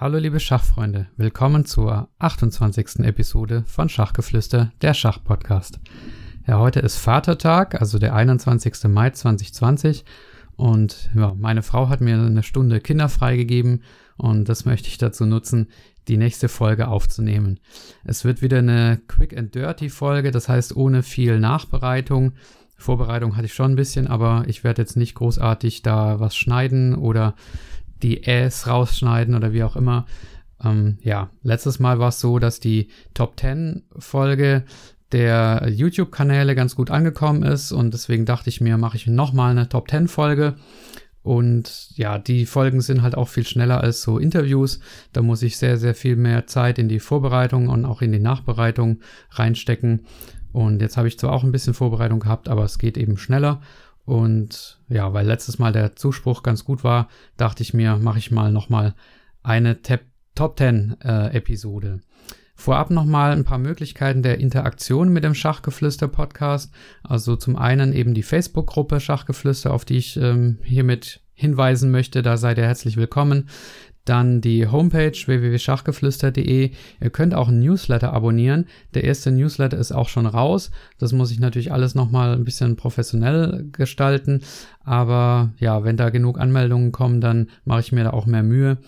Hallo liebe Schachfreunde, willkommen zur 28. Episode von Schachgeflüster, der Schachpodcast. Ja, heute ist Vatertag, also der 21. Mai 2020 und ja, meine Frau hat mir eine Stunde Kinder freigegeben und das möchte ich dazu nutzen, die nächste Folge aufzunehmen. Es wird wieder eine Quick and Dirty Folge, das heißt ohne viel Nachbereitung. Vorbereitung hatte ich schon ein bisschen, aber ich werde jetzt nicht großartig da was schneiden oder die Äs rausschneiden oder wie auch immer. Ähm, ja, letztes Mal war es so, dass die Top 10 Folge der YouTube-Kanäle ganz gut angekommen ist und deswegen dachte ich mir, mache ich nochmal eine Top 10 Folge. Und ja, die Folgen sind halt auch viel schneller als so Interviews. Da muss ich sehr, sehr viel mehr Zeit in die Vorbereitung und auch in die Nachbereitung reinstecken. Und jetzt habe ich zwar auch ein bisschen Vorbereitung gehabt, aber es geht eben schneller. Und ja, weil letztes Mal der Zuspruch ganz gut war, dachte ich mir, mache ich mal nochmal eine Tap Top 10 äh, Episode. Vorab nochmal ein paar Möglichkeiten der Interaktion mit dem Schachgeflüster Podcast. Also zum einen eben die Facebook-Gruppe Schachgeflüster, auf die ich ähm, hiermit hinweisen möchte. Da seid ihr herzlich willkommen. Dann die Homepage www.schachgeflüster.de. Ihr könnt auch einen Newsletter abonnieren. Der erste Newsletter ist auch schon raus. Das muss ich natürlich alles nochmal ein bisschen professionell gestalten. Aber ja, wenn da genug Anmeldungen kommen, dann mache ich mir da auch mehr Mühe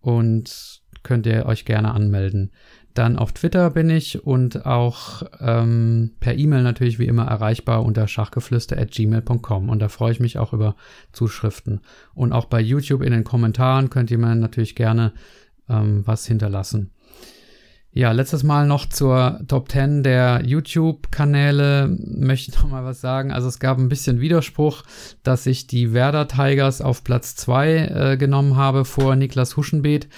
und könnt ihr euch gerne anmelden. Dann auf Twitter bin ich und auch ähm, per E-Mail natürlich wie immer erreichbar unter schachgeflüster.gmail.com und da freue ich mich auch über Zuschriften. Und auch bei YouTube in den Kommentaren könnt ihr mir natürlich gerne ähm, was hinterlassen. Ja, letztes Mal noch zur Top 10 der YouTube-Kanäle möchte ich noch mal was sagen. Also es gab ein bisschen Widerspruch, dass ich die Werder Tigers auf Platz 2 äh, genommen habe vor Niklas Huschenbeet.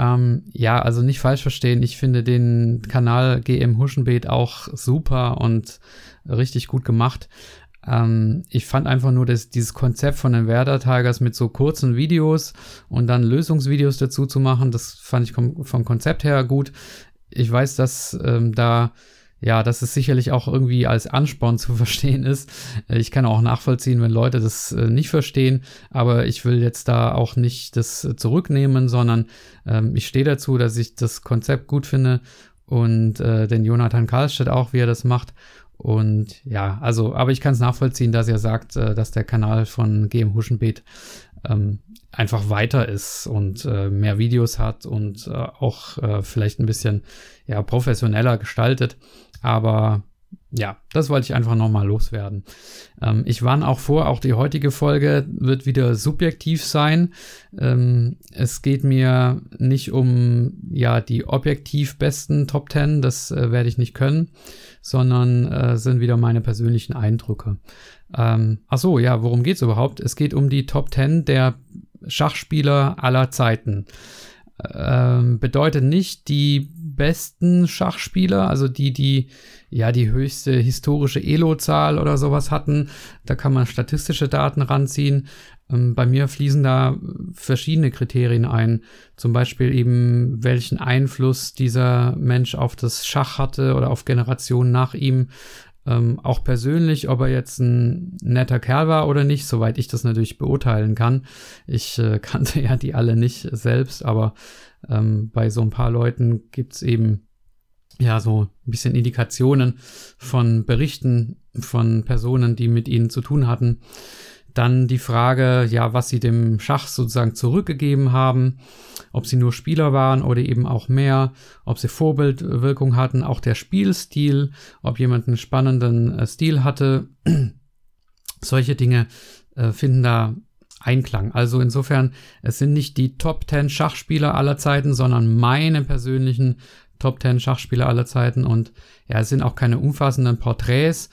Ähm, ja, also nicht falsch verstehen. Ich finde den Kanal GM Huschenbeet auch super und richtig gut gemacht. Ähm, ich fand einfach nur dass dieses Konzept von den Werder Tigers mit so kurzen Videos und dann Lösungsvideos dazu zu machen, das fand ich vom Konzept her gut. Ich weiß, dass ähm, da ja, dass es sicherlich auch irgendwie als Ansporn zu verstehen ist. Ich kann auch nachvollziehen, wenn Leute das äh, nicht verstehen, aber ich will jetzt da auch nicht das äh, zurücknehmen, sondern ähm, ich stehe dazu, dass ich das Konzept gut finde und äh, den Jonathan Karlstedt auch, wie er das macht. Und ja, also, aber ich kann es nachvollziehen, dass er sagt, äh, dass der Kanal von GM Huschenbeet ähm, einfach weiter ist und äh, mehr Videos hat und äh, auch äh, vielleicht ein bisschen ja, professioneller gestaltet. Aber ja, das wollte ich einfach nochmal loswerden. Ähm, ich warne auch vor, auch die heutige Folge wird wieder subjektiv sein. Ähm, es geht mir nicht um ja die objektiv besten Top 10, das äh, werde ich nicht können, sondern äh, sind wieder meine persönlichen Eindrücke. Ähm, ach so, ja, worum geht's überhaupt? Es geht um die Top 10 der Schachspieler aller Zeiten. Ähm, bedeutet nicht die besten Schachspieler, also die, die ja die höchste historische Elo-Zahl oder sowas hatten. Da kann man statistische Daten ranziehen. Ähm, bei mir fließen da verschiedene Kriterien ein. Zum Beispiel eben, welchen Einfluss dieser Mensch auf das Schach hatte oder auf Generationen nach ihm. Ähm, auch persönlich, ob er jetzt ein netter Kerl war oder nicht, soweit ich das natürlich beurteilen kann. Ich äh, kannte ja die alle nicht selbst, aber ähm, bei so ein paar Leuten gibt's eben ja so ein bisschen Indikationen von Berichten von Personen, die mit ihnen zu tun hatten. Dann die Frage, ja, was sie dem Schach sozusagen zurückgegeben haben, ob sie nur Spieler waren oder eben auch mehr, ob sie Vorbildwirkung hatten, auch der Spielstil, ob jemand einen spannenden äh, Stil hatte. Solche Dinge äh, finden da Einklang. Also insofern, es sind nicht die Top 10 Schachspieler aller Zeiten, sondern meine persönlichen Top 10 Schachspieler aller Zeiten und ja, es sind auch keine umfassenden Porträts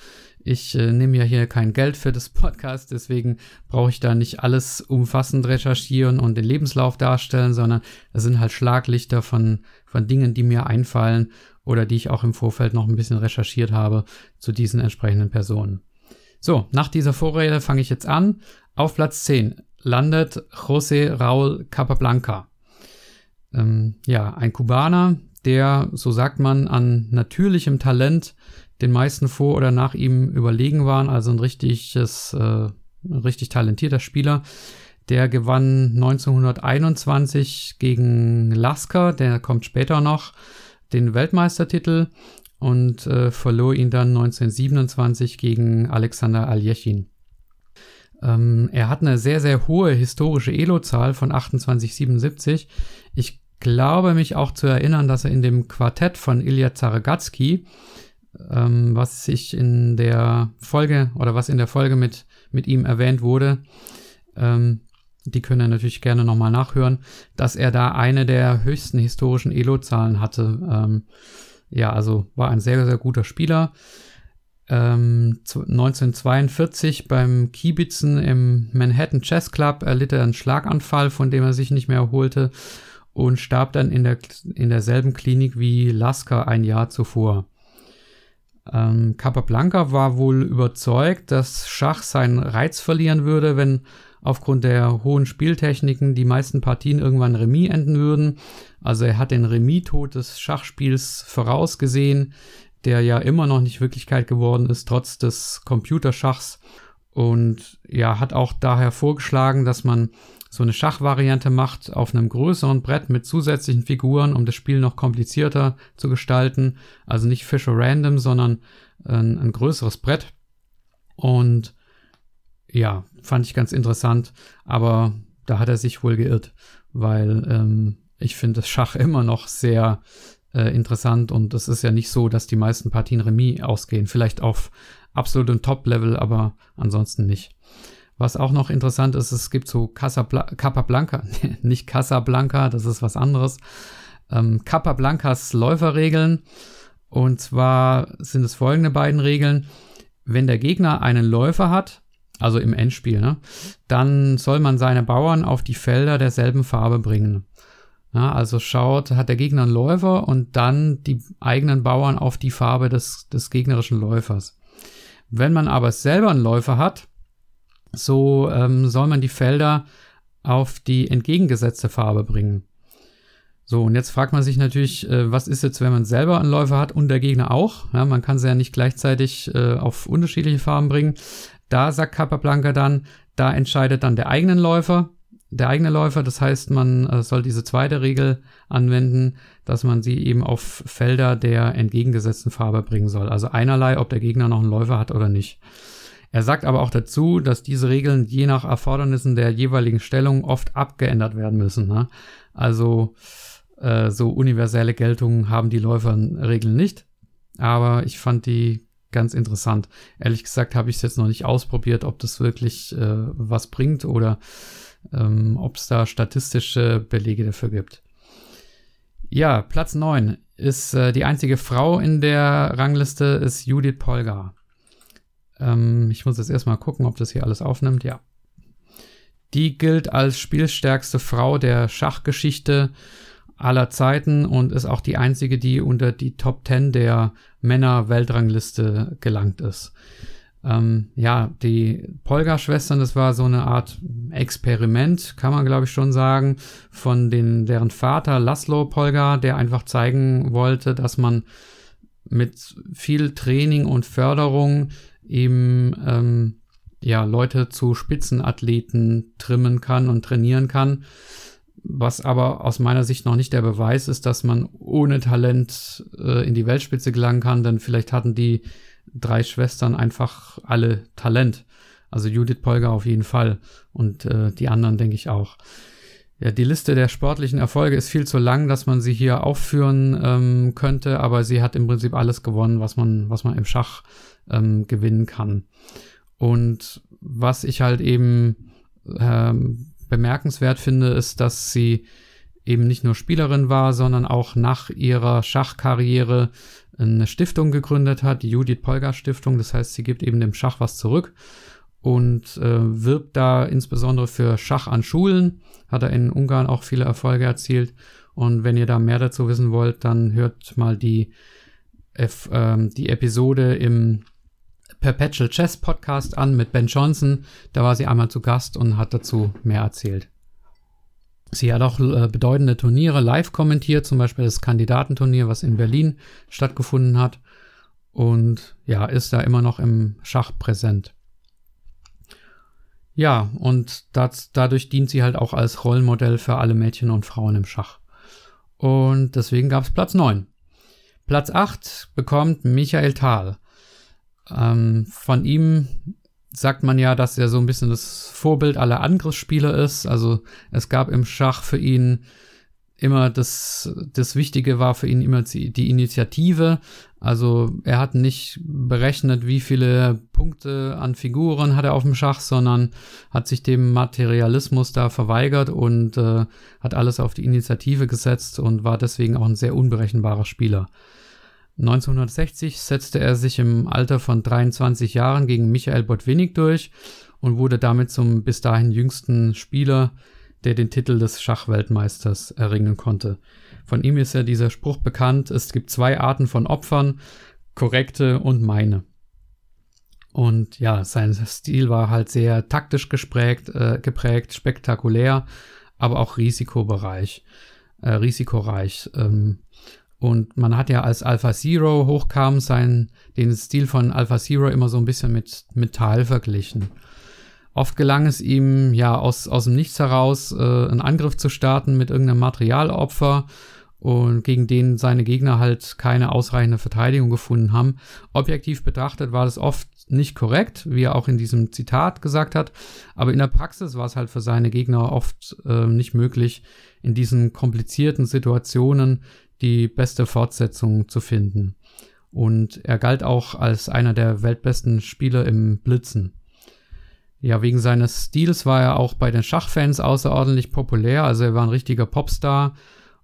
Ich äh, nehme ja hier kein Geld für das Podcast, deswegen brauche ich da nicht alles umfassend recherchieren und den Lebenslauf darstellen, sondern es sind halt Schlaglichter von, von Dingen, die mir einfallen oder die ich auch im Vorfeld noch ein bisschen recherchiert habe zu diesen entsprechenden Personen. So, nach dieser Vorrede fange ich jetzt an. Auf Platz 10 landet José Raúl Capablanca. Ähm, ja, ein Kubaner, der, so sagt man, an natürlichem Talent den meisten vor oder nach ihm überlegen waren, also ein richtiges, äh, ein richtig talentierter Spieler. Der gewann 1921 gegen Lasker, der kommt später noch, den Weltmeistertitel und äh, verlor ihn dann 1927 gegen Alexander Aljechin. Ähm, er hat eine sehr, sehr hohe historische Elo-Zahl von 2877. Ich glaube mich auch zu erinnern, dass er in dem Quartett von Ilya Zaragatsky, ähm, was ich in der Folge oder was in der Folge mit, mit ihm erwähnt wurde, ähm, die können ihr natürlich gerne nochmal nachhören, dass er da eine der höchsten historischen Elo-Zahlen hatte. Ähm, ja, also war ein sehr, sehr guter Spieler. Ähm, 1942 beim Kiebitzen im Manhattan Chess Club erlitt er einen Schlaganfall, von dem er sich nicht mehr erholte und starb dann in, der, in derselben Klinik wie Lasker ein Jahr zuvor. Ähm, Capablanca war wohl überzeugt, dass Schach seinen Reiz verlieren würde, wenn aufgrund der hohen Spieltechniken die meisten Partien irgendwann Remis enden würden. Also er hat den Remis-Tod des Schachspiels vorausgesehen, der ja immer noch nicht Wirklichkeit geworden ist, trotz des Computerschachs. Und ja, hat auch daher vorgeschlagen, dass man so eine Schachvariante macht auf einem größeren Brett mit zusätzlichen Figuren, um das Spiel noch komplizierter zu gestalten. Also nicht Fischer Random, sondern ein, ein größeres Brett. Und ja, fand ich ganz interessant, aber da hat er sich wohl geirrt, weil ähm, ich finde das Schach immer noch sehr äh, interessant und es ist ja nicht so, dass die meisten Partien Remis ausgehen. Vielleicht auf absolutem Top-Level, aber ansonsten nicht. Was auch noch interessant ist, es gibt so Casabla Capablanca, nicht Casablanca, das ist was anderes. Ähm, Capablancas Läuferregeln. Und zwar sind es folgende beiden Regeln. Wenn der Gegner einen Läufer hat, also im Endspiel, ne, dann soll man seine Bauern auf die Felder derselben Farbe bringen. Ja, also schaut, hat der Gegner einen Läufer und dann die eigenen Bauern auf die Farbe des, des gegnerischen Läufers. Wenn man aber selber einen Läufer hat, so ähm, soll man die Felder auf die entgegengesetzte Farbe bringen. So, und jetzt fragt man sich natürlich, äh, was ist jetzt, wenn man selber einen Läufer hat und der Gegner auch? Ja, man kann sie ja nicht gleichzeitig äh, auf unterschiedliche Farben bringen. Da sagt Capablanca dann, da entscheidet dann der eigene Läufer, der eigene Läufer. Das heißt, man äh, soll diese zweite Regel anwenden, dass man sie eben auf Felder der entgegengesetzten Farbe bringen soll. Also einerlei, ob der Gegner noch einen Läufer hat oder nicht. Er sagt aber auch dazu, dass diese Regeln je nach Erfordernissen der jeweiligen Stellung oft abgeändert werden müssen. Ne? Also äh, so universelle Geltung haben die Läuferregeln nicht. Aber ich fand die ganz interessant. Ehrlich gesagt habe ich es jetzt noch nicht ausprobiert, ob das wirklich äh, was bringt oder ähm, ob es da statistische Belege dafür gibt. Ja, Platz 9 ist äh, die einzige Frau in der Rangliste, ist Judith Polgar. Ähm, ich muss jetzt erstmal gucken, ob das hier alles aufnimmt. Ja. Die gilt als spielstärkste Frau der Schachgeschichte aller Zeiten und ist auch die einzige, die unter die Top 10 der Männer-Weltrangliste gelangt ist. Ähm, ja, die Polgar-Schwestern, das war so eine Art Experiment, kann man glaube ich schon sagen, von den, deren Vater Laszlo Polgar, der einfach zeigen wollte, dass man mit viel Training und Förderung eben ähm, ja Leute zu Spitzenathleten trimmen kann und trainieren kann was aber aus meiner Sicht noch nicht der Beweis ist, dass man ohne Talent äh, in die Weltspitze gelangen kann, denn vielleicht hatten die drei Schwestern einfach alle Talent. Also Judith Polger auf jeden Fall und äh, die anderen denke ich auch. Ja, die Liste der sportlichen Erfolge ist viel zu lang, dass man sie hier aufführen ähm, könnte, aber sie hat im Prinzip alles gewonnen, was man, was man im Schach ähm, gewinnen kann. Und was ich halt eben ähm, bemerkenswert finde, ist, dass sie eben nicht nur Spielerin war, sondern auch nach ihrer Schachkarriere eine Stiftung gegründet hat, die Judith Polgar Stiftung. Das heißt, sie gibt eben dem Schach was zurück und äh, wirbt da insbesondere für Schach an Schulen. Hat er in Ungarn auch viele Erfolge erzielt. Und wenn ihr da mehr dazu wissen wollt, dann hört mal die, F, ähm, die Episode im Perpetual Chess Podcast an mit Ben Johnson. Da war sie einmal zu Gast und hat dazu mehr erzählt. Sie hat auch äh, bedeutende Turniere live kommentiert, zum Beispiel das Kandidatenturnier, was in Berlin stattgefunden hat. Und ja, ist da immer noch im Schach präsent. Ja, und das, dadurch dient sie halt auch als Rollenmodell für alle Mädchen und Frauen im Schach. Und deswegen gab es Platz 9. Platz 8 bekommt Michael Thal. Ähm, von ihm sagt man ja, dass er so ein bisschen das Vorbild aller Angriffsspieler ist. Also es gab im Schach für ihn immer das, das Wichtige war für ihn immer die Initiative. Also er hat nicht berechnet, wie viele Punkte an Figuren hat er auf dem Schach, sondern hat sich dem Materialismus da verweigert und äh, hat alles auf die Initiative gesetzt und war deswegen auch ein sehr unberechenbarer Spieler. 1960 setzte er sich im Alter von 23 Jahren gegen Michael Botwinnik durch und wurde damit zum bis dahin jüngsten Spieler, der den Titel des Schachweltmeisters erringen konnte. Von ihm ist ja dieser Spruch bekannt, es gibt zwei Arten von Opfern, korrekte und meine. Und ja, sein Stil war halt sehr taktisch gesprägt, äh, geprägt, spektakulär, aber auch risikobereich, äh, risikoreich. Ähm, und man hat ja als Alpha Zero hochkam sein, den Stil von Alpha Zero immer so ein bisschen mit Metall verglichen. Oft gelang es ihm ja aus, aus dem Nichts heraus, äh, einen Angriff zu starten mit irgendeinem Materialopfer und gegen den seine Gegner halt keine ausreichende Verteidigung gefunden haben. Objektiv betrachtet war das oft nicht korrekt, wie er auch in diesem Zitat gesagt hat, aber in der Praxis war es halt für seine Gegner oft äh, nicht möglich, in diesen komplizierten Situationen die beste Fortsetzung zu finden. Und er galt auch als einer der weltbesten Spieler im Blitzen. Ja, wegen seines Stils war er auch bei den Schachfans außerordentlich populär, also er war ein richtiger Popstar.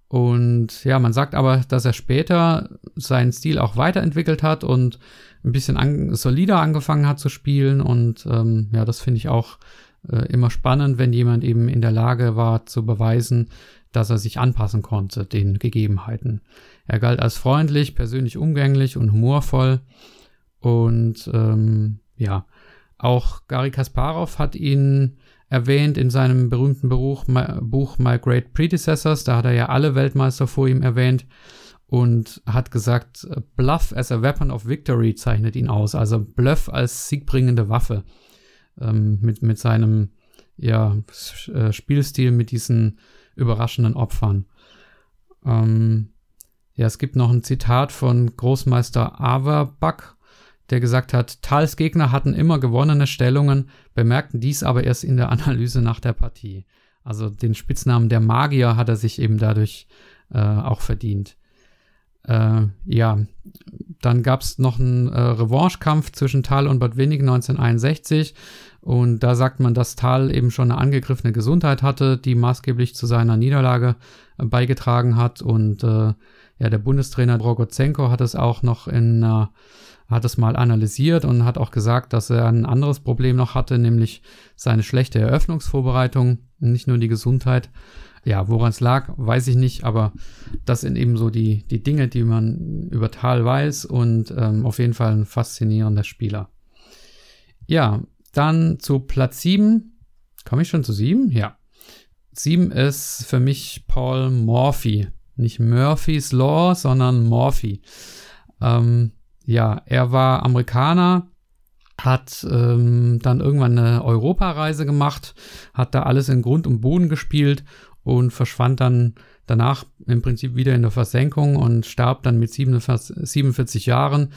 Und ja, man sagt aber, dass er später seinen Stil auch weiterentwickelt hat und ein bisschen an, solider angefangen hat zu spielen. Und ähm, ja, das finde ich auch äh, immer spannend, wenn jemand eben in der Lage war zu beweisen, dass er sich anpassen konnte den Gegebenheiten. Er galt als freundlich, persönlich umgänglich und humorvoll. Und ähm, ja, auch Gary Kasparov hat ihn erwähnt in seinem berühmten Buch, Buch My Great Predecessors. Da hat er ja alle Weltmeister vor ihm erwähnt und hat gesagt, Bluff as a Weapon of Victory zeichnet ihn aus. Also Bluff als siegbringende Waffe. Ähm, mit, mit seinem ja, äh, Spielstil, mit diesen überraschenden Opfern. Ähm, ja, es gibt noch ein Zitat von Großmeister Averbach, der gesagt hat, Tals Gegner hatten immer gewonnene Stellungen, bemerkten dies aber erst in der Analyse nach der Partie. Also den Spitznamen der Magier hat er sich eben dadurch äh, auch verdient. Äh, ja, dann gab es noch einen äh, Revanchekampf zwischen Tal und Bad Winnig 1961. Und da sagt man, dass Tal eben schon eine angegriffene Gesundheit hatte, die maßgeblich zu seiner Niederlage äh, beigetragen hat. Und äh, ja, der Bundestrainer Rogozenko hat es auch noch in äh, hat es mal analysiert und hat auch gesagt, dass er ein anderes Problem noch hatte, nämlich seine schlechte Eröffnungsvorbereitung, nicht nur die Gesundheit. Ja, woran es lag, weiß ich nicht, aber das sind eben so die, die Dinge, die man über Tal weiß und ähm, auf jeden Fall ein faszinierender Spieler. Ja, dann zu Platz 7. Komme ich schon zu 7? Ja. 7 ist für mich Paul Morphy. Nicht Murphy's Law, sondern Morphy. Ähm, ja, er war Amerikaner, hat ähm, dann irgendwann eine Europareise gemacht, hat da alles in Grund und Boden gespielt und verschwand dann danach im Prinzip wieder in der Versenkung und starb dann mit 47 Jahren.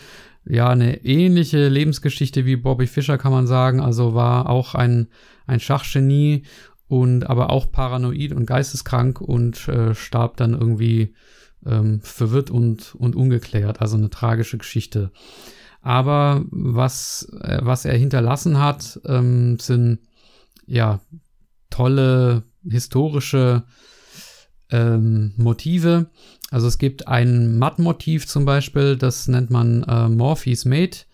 Ja, eine ähnliche Lebensgeschichte wie Bobby Fischer kann man sagen. Also war auch ein, ein Schachgenie und aber auch paranoid und geisteskrank und äh, starb dann irgendwie ähm, verwirrt und, und ungeklärt. Also eine tragische Geschichte. Aber was, äh, was er hinterlassen hat, ähm, sind ja tolle historische ähm, Motive. Also es gibt ein Matt-Motiv zum Beispiel, das nennt man äh, Morphe's Mate,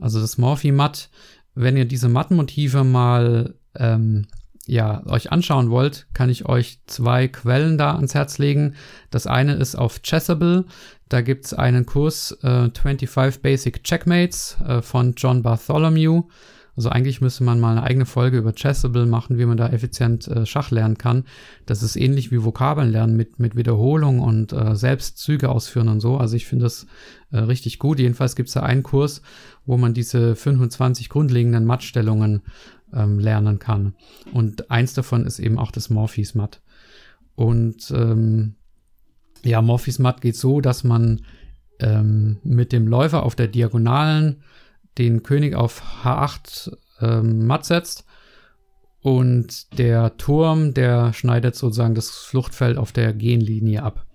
also das Morphe-Matt. Wenn ihr diese Matt-Motive mal ähm, ja, euch anschauen wollt, kann ich euch zwei Quellen da ans Herz legen. Das eine ist auf Chessable. Da gibt es einen Kurs äh, 25 Basic Checkmates äh, von John Bartholomew. Also eigentlich müsste man mal eine eigene Folge über Chessable machen, wie man da effizient äh, Schach lernen kann. Das ist ähnlich wie Vokabeln lernen mit, mit Wiederholung und äh, selbst Züge ausführen und so. Also ich finde das äh, richtig gut. Jedenfalls gibt es da einen Kurs, wo man diese 25 grundlegenden Mattstellungen ähm, lernen kann. Und eins davon ist eben auch das Morphis Matt. Und ähm, ja, Morphis Matt geht so, dass man ähm, mit dem Läufer auf der Diagonalen den König auf H8 ähm, matt setzt und der Turm, der schneidet sozusagen das Fluchtfeld auf der Genlinie ab.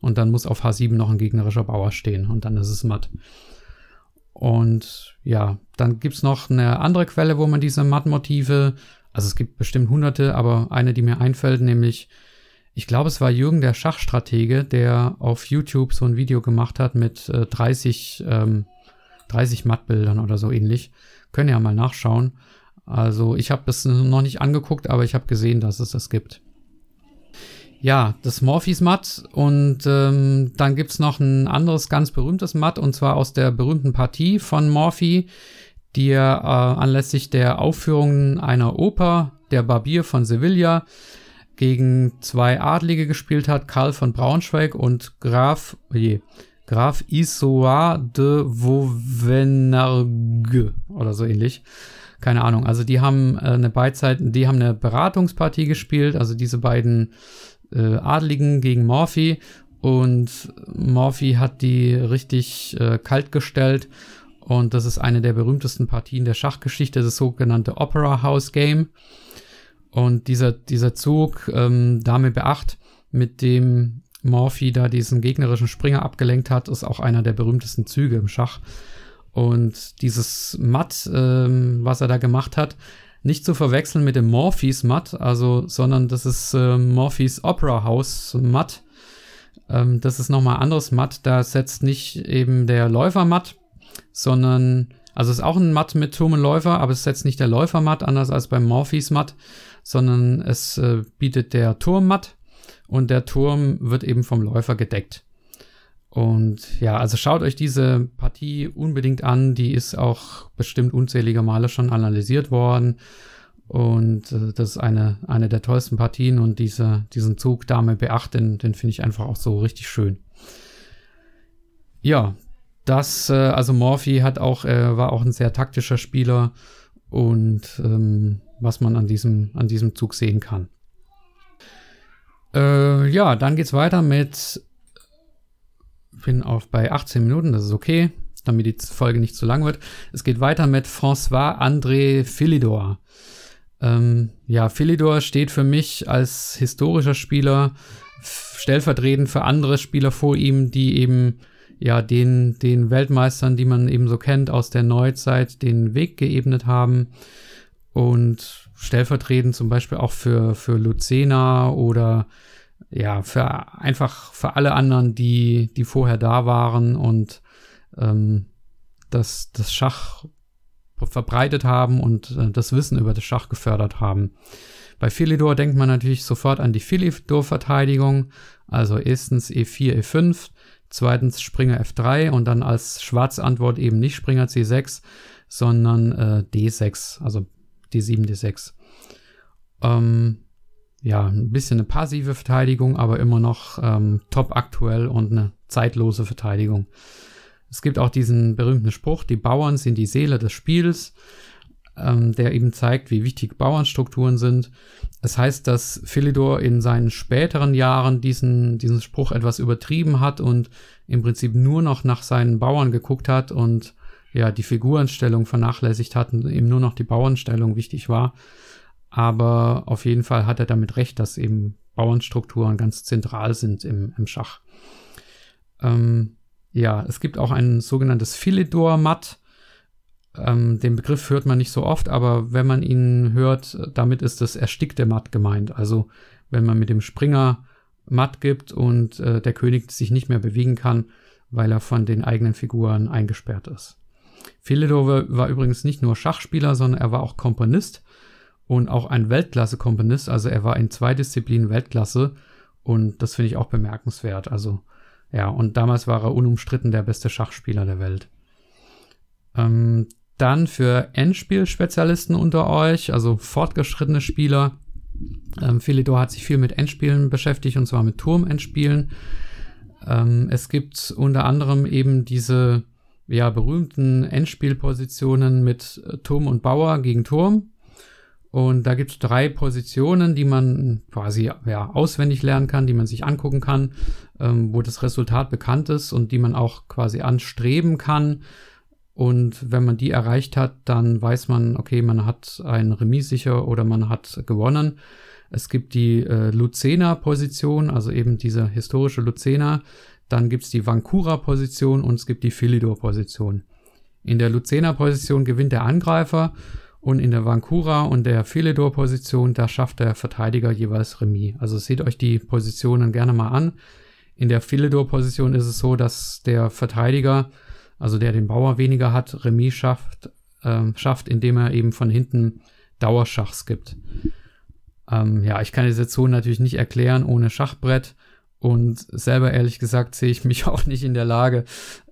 Und dann muss auf H7 noch ein gegnerischer Bauer stehen und dann ist es matt. Und ja, dann gibt's noch eine andere Quelle, wo man diese Mattmotive, also es gibt bestimmt hunderte, aber eine, die mir einfällt, nämlich, ich glaube, es war Jürgen der Schachstratege, der auf YouTube so ein Video gemacht hat mit äh, 30 ähm, 30 Mattbildern oder so ähnlich. Können ja mal nachschauen. Also ich habe das noch nicht angeguckt, aber ich habe gesehen, dass es das gibt. Ja, das Morphis Matt und ähm, dann gibt's noch ein anderes ganz berühmtes Matt und zwar aus der berühmten Partie von Morphy, die er äh, anlässlich der Aufführung einer Oper, der Barbier von Sevilla, gegen zwei Adlige gespielt hat, Karl von Braunschweig und Graf, oje, Graf Isoa de Vauvenargues oder so ähnlich. Keine Ahnung. Also die haben äh, eine Beidzeit, die haben eine Beratungspartie gespielt, also diese beiden äh, Adligen gegen Morphy und Morphy hat die richtig äh, kalt gestellt und das ist eine der berühmtesten Partien der Schachgeschichte, das sogenannte Opera House Game. Und dieser, dieser Zug, ähm, Dame B8, mit dem Morphy da diesen gegnerischen Springer abgelenkt hat, ist auch einer der berühmtesten Züge im Schach. Und dieses Matt, ähm, was er da gemacht hat, nicht zu verwechseln mit dem Morphys Matt, also, sondern das ist äh, Morphys Opera House Matt. Ähm, das ist nochmal anderes Matt. Da setzt nicht eben der Läufer Matt, sondern, also ist auch ein Matt mit Turm und Läufer, aber es setzt nicht der Läufer Matt, anders als beim Morphys Matt, sondern es äh, bietet der Turm Matt und der Turm wird eben vom Läufer gedeckt. Und ja, also schaut euch diese Partie unbedingt an. Die ist auch bestimmt unzählige Male schon analysiert worden. Und äh, das ist eine, eine der tollsten Partien. Und diese, diesen Zug Dame B8, den, den finde ich einfach auch so richtig schön. Ja, das, äh, also Morphy hat auch, äh, war auch ein sehr taktischer Spieler. Und ähm, was man an diesem, an diesem Zug sehen kann. Äh, ja, dann geht's weiter mit. Bin auf bei 18 Minuten, das ist okay, damit die Folge nicht zu lang wird. Es geht weiter mit François André Philidor. Ähm, ja, Philidor steht für mich als historischer Spieler stellvertretend für andere Spieler vor ihm, die eben ja den, den Weltmeistern, die man eben so kennt aus der Neuzeit, den Weg geebnet haben. Und stellvertretend zum Beispiel auch für, für Lucena oder ja, für einfach für alle anderen, die, die vorher da waren und ähm, das, das Schach verbreitet haben und äh, das Wissen über das Schach gefördert haben. Bei Philidor denkt man natürlich sofort an die Philidor-Verteidigung, also erstens E4, E5, zweitens Springer F3 und dann als Schwarzantwort eben nicht Springer C6, sondern äh, D6, also D7, D6. Ähm, ja, ein bisschen eine passive Verteidigung, aber immer noch ähm, top aktuell und eine zeitlose Verteidigung. Es gibt auch diesen berühmten Spruch, die Bauern sind die Seele des Spiels, ähm, der eben zeigt, wie wichtig Bauernstrukturen sind. Es heißt, dass Philidor in seinen späteren Jahren diesen, diesen Spruch etwas übertrieben hat und im Prinzip nur noch nach seinen Bauern geguckt hat und ja, die Figurenstellung vernachlässigt hat und eben nur noch die Bauernstellung wichtig war. Aber auf jeden Fall hat er damit recht, dass eben Bauernstrukturen ganz zentral sind im, im Schach. Ähm, ja, es gibt auch ein sogenanntes Philidor-Matt. Ähm, den Begriff hört man nicht so oft, aber wenn man ihn hört, damit ist das erstickte Matt gemeint. Also wenn man mit dem Springer Matt gibt und äh, der König sich nicht mehr bewegen kann, weil er von den eigenen Figuren eingesperrt ist. Philidor war, war übrigens nicht nur Schachspieler, sondern er war auch Komponist und auch ein Weltklasse-Komponist. Also er war in zwei Disziplinen Weltklasse und das finde ich auch bemerkenswert. Also ja, und damals war er unumstritten der beste Schachspieler der Welt. Ähm, dann für Endspiel-Spezialisten unter euch, also fortgeschrittene Spieler. Ähm, Philidor hat sich viel mit Endspielen beschäftigt und zwar mit Turm-Endspielen. Ähm, es gibt unter anderem eben diese ja, berühmten Endspielpositionen mit äh, Turm und Bauer gegen Turm. Und da gibt es drei Positionen, die man quasi ja, auswendig lernen kann, die man sich angucken kann, ähm, wo das Resultat bekannt ist und die man auch quasi anstreben kann. Und wenn man die erreicht hat, dann weiß man, okay, man hat ein Remis sicher oder man hat gewonnen. Es gibt die äh, Luzena-Position, also eben diese historische Luzena. Dann gibt es die Vancouver-Position und es gibt die Philidor-Position. In der Luzena-Position gewinnt der Angreifer und in der Vancouver und der Philidor-Position, da schafft der Verteidiger jeweils Remis. Also seht euch die Positionen gerne mal an. In der Philidor-Position ist es so, dass der Verteidiger, also der den Bauer weniger hat, Remis schafft, äh, schafft, indem er eben von hinten Dauerschachs gibt. Ähm, ja, ich kann die Situation natürlich nicht erklären ohne Schachbrett. Und selber ehrlich gesagt sehe ich mich auch nicht in der Lage,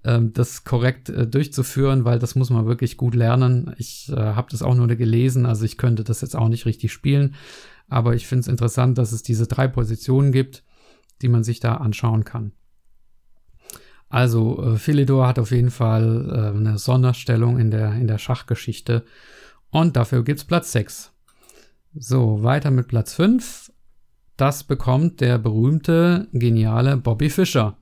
ähm, das korrekt äh, durchzuführen, weil das muss man wirklich gut lernen. Ich äh, habe das auch nur gelesen, also ich könnte das jetzt auch nicht richtig spielen. Aber ich finde es interessant, dass es diese drei Positionen gibt, die man sich da anschauen kann. Also äh, Philidor hat auf jeden Fall eine Sonderstellung in der, in der Schachgeschichte. Und dafür gibt es Platz 6. So, weiter mit Platz 5. Das bekommt der berühmte, geniale Bobby Fischer.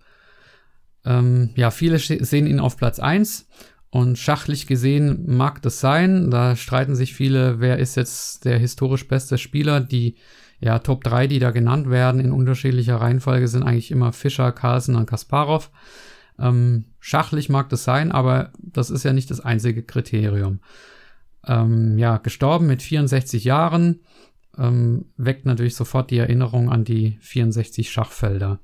Ähm, ja, viele sehen ihn auf Platz 1 und schachlich gesehen mag das sein. Da streiten sich viele, wer ist jetzt der historisch beste Spieler. Die ja, Top 3, die da genannt werden in unterschiedlicher Reihenfolge, sind eigentlich immer Fischer, Carlsen und Kasparov. Ähm, schachlich mag das sein, aber das ist ja nicht das einzige Kriterium. Ähm, ja, gestorben mit 64 Jahren, ähm, weckt natürlich sofort die Erinnerung an die 64 Schachfelder.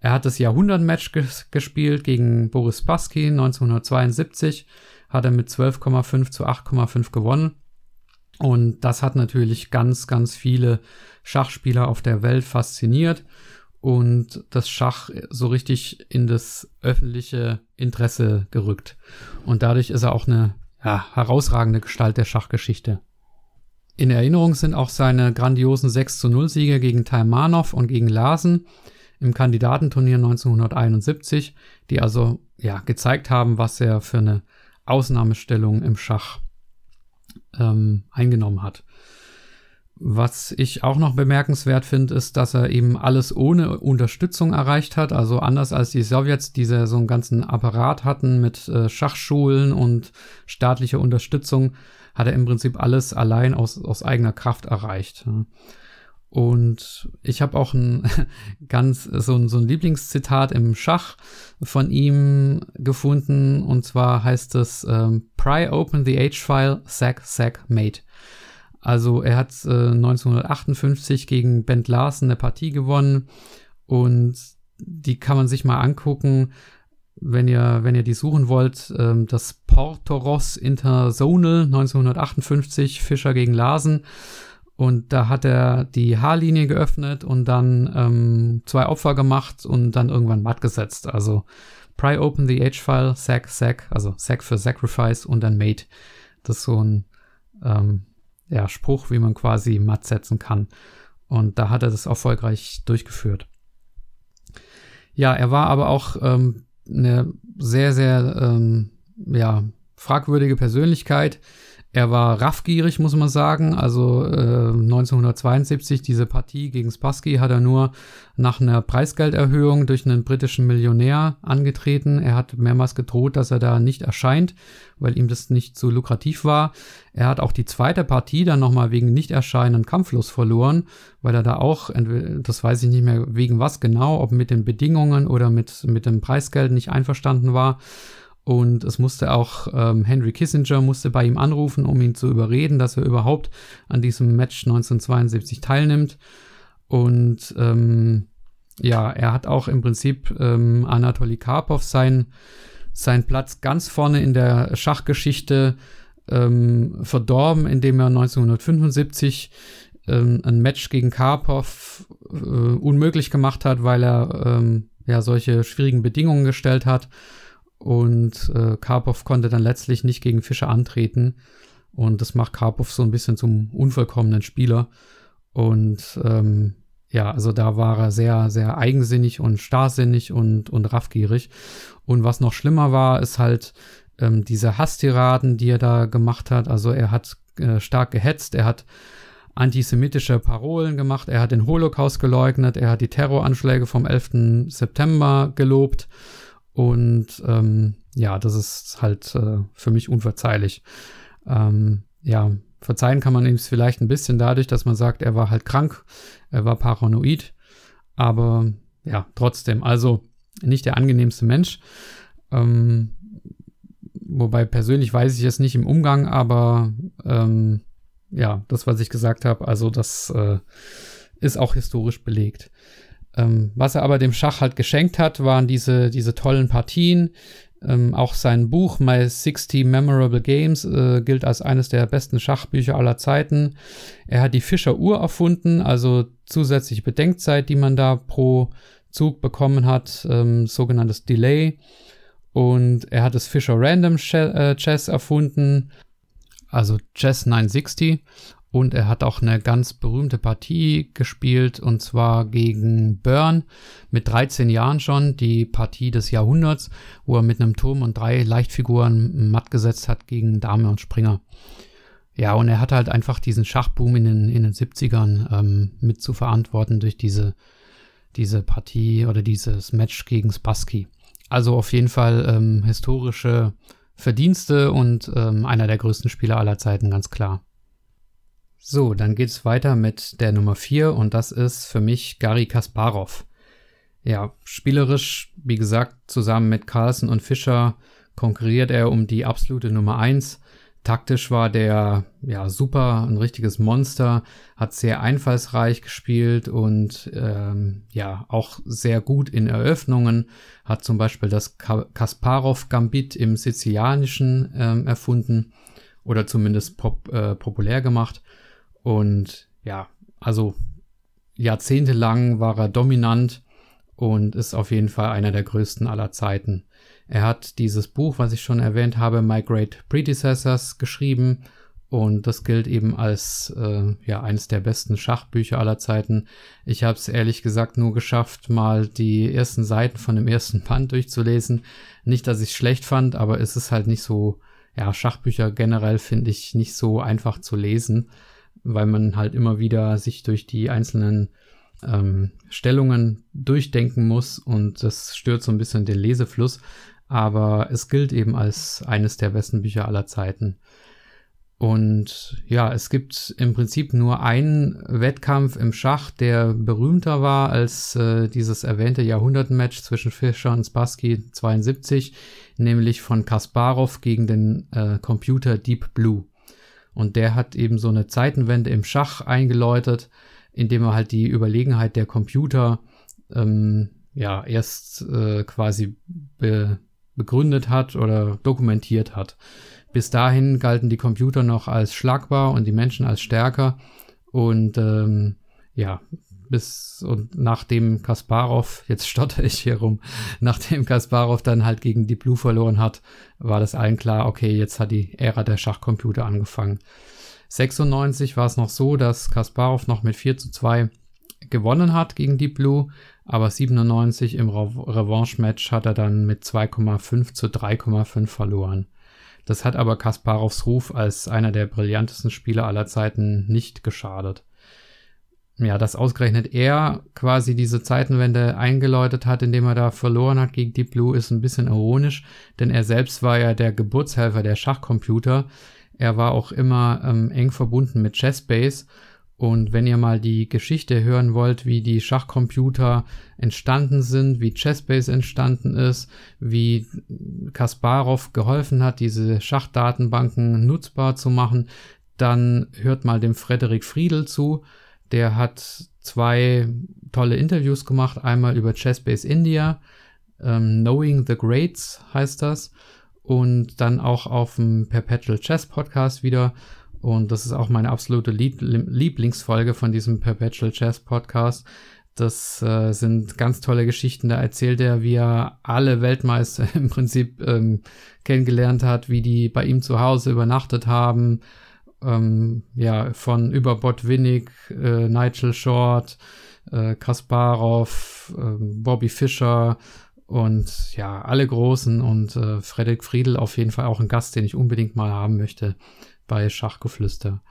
Er hat das Jahrhundertmatch ges gespielt gegen Boris Spassky 1972, hat er mit 12,5 zu 8,5 gewonnen. Und das hat natürlich ganz, ganz viele Schachspieler auf der Welt fasziniert und das Schach so richtig in das öffentliche Interesse gerückt. Und dadurch ist er auch eine ja, herausragende Gestalt der Schachgeschichte. In Erinnerung sind auch seine grandiosen 6 zu 0 Siege gegen Taimanov und gegen Larsen im Kandidatenturnier 1971, die also ja gezeigt haben, was er für eine Ausnahmestellung im Schach ähm, eingenommen hat. Was ich auch noch bemerkenswert finde, ist, dass er eben alles ohne Unterstützung erreicht hat. Also anders als die Sowjets, die so einen ganzen Apparat hatten mit äh, Schachschulen und staatlicher Unterstützung, hat er im Prinzip alles allein aus, aus eigener Kraft erreicht. Und ich habe auch ein ganz so ein, so ein Lieblingszitat im Schach von ihm gefunden. Und zwar heißt es ähm, Pry open the H-File, sack, sack, mate. Also er hat äh, 1958 gegen Bent Larsen eine Partie gewonnen und die kann man sich mal angucken, wenn ihr, wenn ihr die suchen wollt. Ähm, das Portoros Interzonal 1958, Fischer gegen Larsen. Und da hat er die Haarlinie geöffnet und dann ähm, zwei Opfer gemacht und dann irgendwann matt gesetzt. Also Pry open the H-File, Sack, Sack, also Sack für Sacrifice und dann Mate. Das ist so ein ähm, ja, Spruch, wie man quasi matt setzen kann. Und da hat er das erfolgreich durchgeführt. Ja, er war aber auch ähm, eine sehr, sehr ähm, ja, fragwürdige Persönlichkeit. Er war raffgierig, muss man sagen. Also äh, 1972, diese Partie gegen Spassky, hat er nur nach einer Preisgelderhöhung durch einen britischen Millionär angetreten. Er hat mehrmals gedroht, dass er da nicht erscheint, weil ihm das nicht so lukrativ war. Er hat auch die zweite Partie dann nochmal wegen Nichterscheinen kampflos verloren, weil er da auch, das weiß ich nicht mehr wegen was genau, ob mit den Bedingungen oder mit, mit dem Preisgeld nicht einverstanden war. Und es musste auch ähm, Henry Kissinger musste bei ihm anrufen, um ihn zu überreden, dass er überhaupt an diesem Match 1972 teilnimmt. Und ähm, ja, er hat auch im Prinzip ähm, Anatoly Karpov seinen sein Platz ganz vorne in der Schachgeschichte ähm, verdorben, indem er 1975 ähm, ein Match gegen Karpov äh, unmöglich gemacht hat, weil er ähm, ja solche schwierigen Bedingungen gestellt hat. Und äh, Karpov konnte dann letztlich nicht gegen Fischer antreten. Und das macht Karpov so ein bisschen zum unvollkommenen Spieler. Und ähm, ja, also da war er sehr, sehr eigensinnig und starrsinnig und, und raffgierig. Und was noch schlimmer war, ist halt ähm, diese Hasstiraden, die er da gemacht hat. Also er hat äh, stark gehetzt, er hat antisemitische Parolen gemacht, er hat den Holocaust geleugnet, er hat die Terroranschläge vom 11. September gelobt. Und ähm, ja, das ist halt äh, für mich unverzeihlich. Ähm, ja, verzeihen kann man ihm vielleicht ein bisschen dadurch, dass man sagt, er war halt krank, er war paranoid, aber ja, trotzdem, also nicht der angenehmste Mensch. Ähm, wobei persönlich weiß ich es nicht im Umgang, aber ähm, ja, das, was ich gesagt habe, also das äh, ist auch historisch belegt. Ähm, was er aber dem Schach halt geschenkt hat, waren diese, diese tollen Partien. Ähm, auch sein Buch My 60 Memorable Games äh, gilt als eines der besten Schachbücher aller Zeiten. Er hat die Fischer Uhr erfunden, also zusätzliche Bedenkzeit, die man da pro Zug bekommen hat, ähm, sogenanntes Delay. Und er hat das Fischer Random äh, Chess erfunden, also Chess 960. Und er hat auch eine ganz berühmte Partie gespielt, und zwar gegen Burn mit 13 Jahren schon, die Partie des Jahrhunderts, wo er mit einem Turm und drei Leichtfiguren matt gesetzt hat gegen Dame und Springer. Ja, und er hat halt einfach diesen Schachboom in den, in den 70ern ähm, mit zu verantworten durch diese, diese Partie oder dieses Match gegen Spassky. Also auf jeden Fall ähm, historische Verdienste und ähm, einer der größten Spieler aller Zeiten, ganz klar. So, dann geht's weiter mit der Nummer 4 und das ist für mich Gary Kasparov. Ja, spielerisch, wie gesagt, zusammen mit Carlsen und Fischer konkurriert er um die absolute Nummer 1. Taktisch war der ja super, ein richtiges Monster, hat sehr einfallsreich gespielt und ähm, ja auch sehr gut in Eröffnungen, hat zum Beispiel das Kasparov Gambit im Sizilianischen ähm, erfunden oder zumindest pop, äh, populär gemacht und ja, also jahrzehntelang war er dominant und ist auf jeden Fall einer der größten aller Zeiten. Er hat dieses Buch, was ich schon erwähnt habe, My Great Predecessors, geschrieben und das gilt eben als äh, ja eines der besten Schachbücher aller Zeiten. Ich habe es ehrlich gesagt nur geschafft, mal die ersten Seiten von dem ersten Band durchzulesen. Nicht, dass ich es schlecht fand, aber es ist halt nicht so. Ja, Schachbücher generell finde ich nicht so einfach zu lesen, weil man halt immer wieder sich durch die einzelnen ähm, Stellungen durchdenken muss und das stört so ein bisschen den Lesefluss aber es gilt eben als eines der besten Bücher aller Zeiten. Und ja, es gibt im Prinzip nur einen Wettkampf im Schach, der berühmter war als äh, dieses erwähnte Jahrhundertmatch zwischen Fischer und Spassky 72, nämlich von Kasparov gegen den äh, Computer Deep Blue. Und der hat eben so eine Zeitenwende im Schach eingeläutet, indem er halt die Überlegenheit der Computer ähm, ja erst äh, quasi be begründet hat oder dokumentiert hat. Bis dahin galten die Computer noch als schlagbar und die Menschen als stärker. Und ähm, ja, bis und nachdem Kasparov, jetzt stotter ich hier rum, nachdem Kasparov dann halt gegen die Blue verloren hat, war das allen klar, okay, jetzt hat die Ära der Schachcomputer angefangen. 96 war es noch so, dass Kasparov noch mit 4 zu 2 gewonnen hat gegen Deep Blue, aber 97 im Revanche-Match hat er dann mit 2,5 zu 3,5 verloren. Das hat aber Kasparovs Ruf als einer der brillantesten Spieler aller Zeiten nicht geschadet. Ja, dass ausgerechnet er quasi diese Zeitenwende eingeläutet hat, indem er da verloren hat gegen Deep Blue, ist ein bisschen ironisch, denn er selbst war ja der Geburtshelfer der Schachcomputer. Er war auch immer ähm, eng verbunden mit Chessbase und wenn ihr mal die Geschichte hören wollt, wie die Schachcomputer entstanden sind, wie Chessbase entstanden ist, wie Kasparov geholfen hat, diese Schachdatenbanken nutzbar zu machen, dann hört mal dem Frederik Friedel zu. Der hat zwei tolle Interviews gemacht. Einmal über Chessbase India, ähm, Knowing the Greats heißt das. Und dann auch auf dem Perpetual Chess Podcast wieder. Und das ist auch meine absolute Lieb Lieblingsfolge von diesem Perpetual Chess Podcast. Das äh, sind ganz tolle Geschichten. Da erzählt er, wie er alle Weltmeister im Prinzip ähm, kennengelernt hat, wie die bei ihm zu Hause übernachtet haben. Ähm, ja, von über Botwinnik, äh, Nigel Short, äh, Kasparov, äh, Bobby Fischer und ja, alle Großen und äh, Frederik Friedel auf jeden Fall auch ein Gast, den ich unbedingt mal haben möchte bei Schachgeflüster.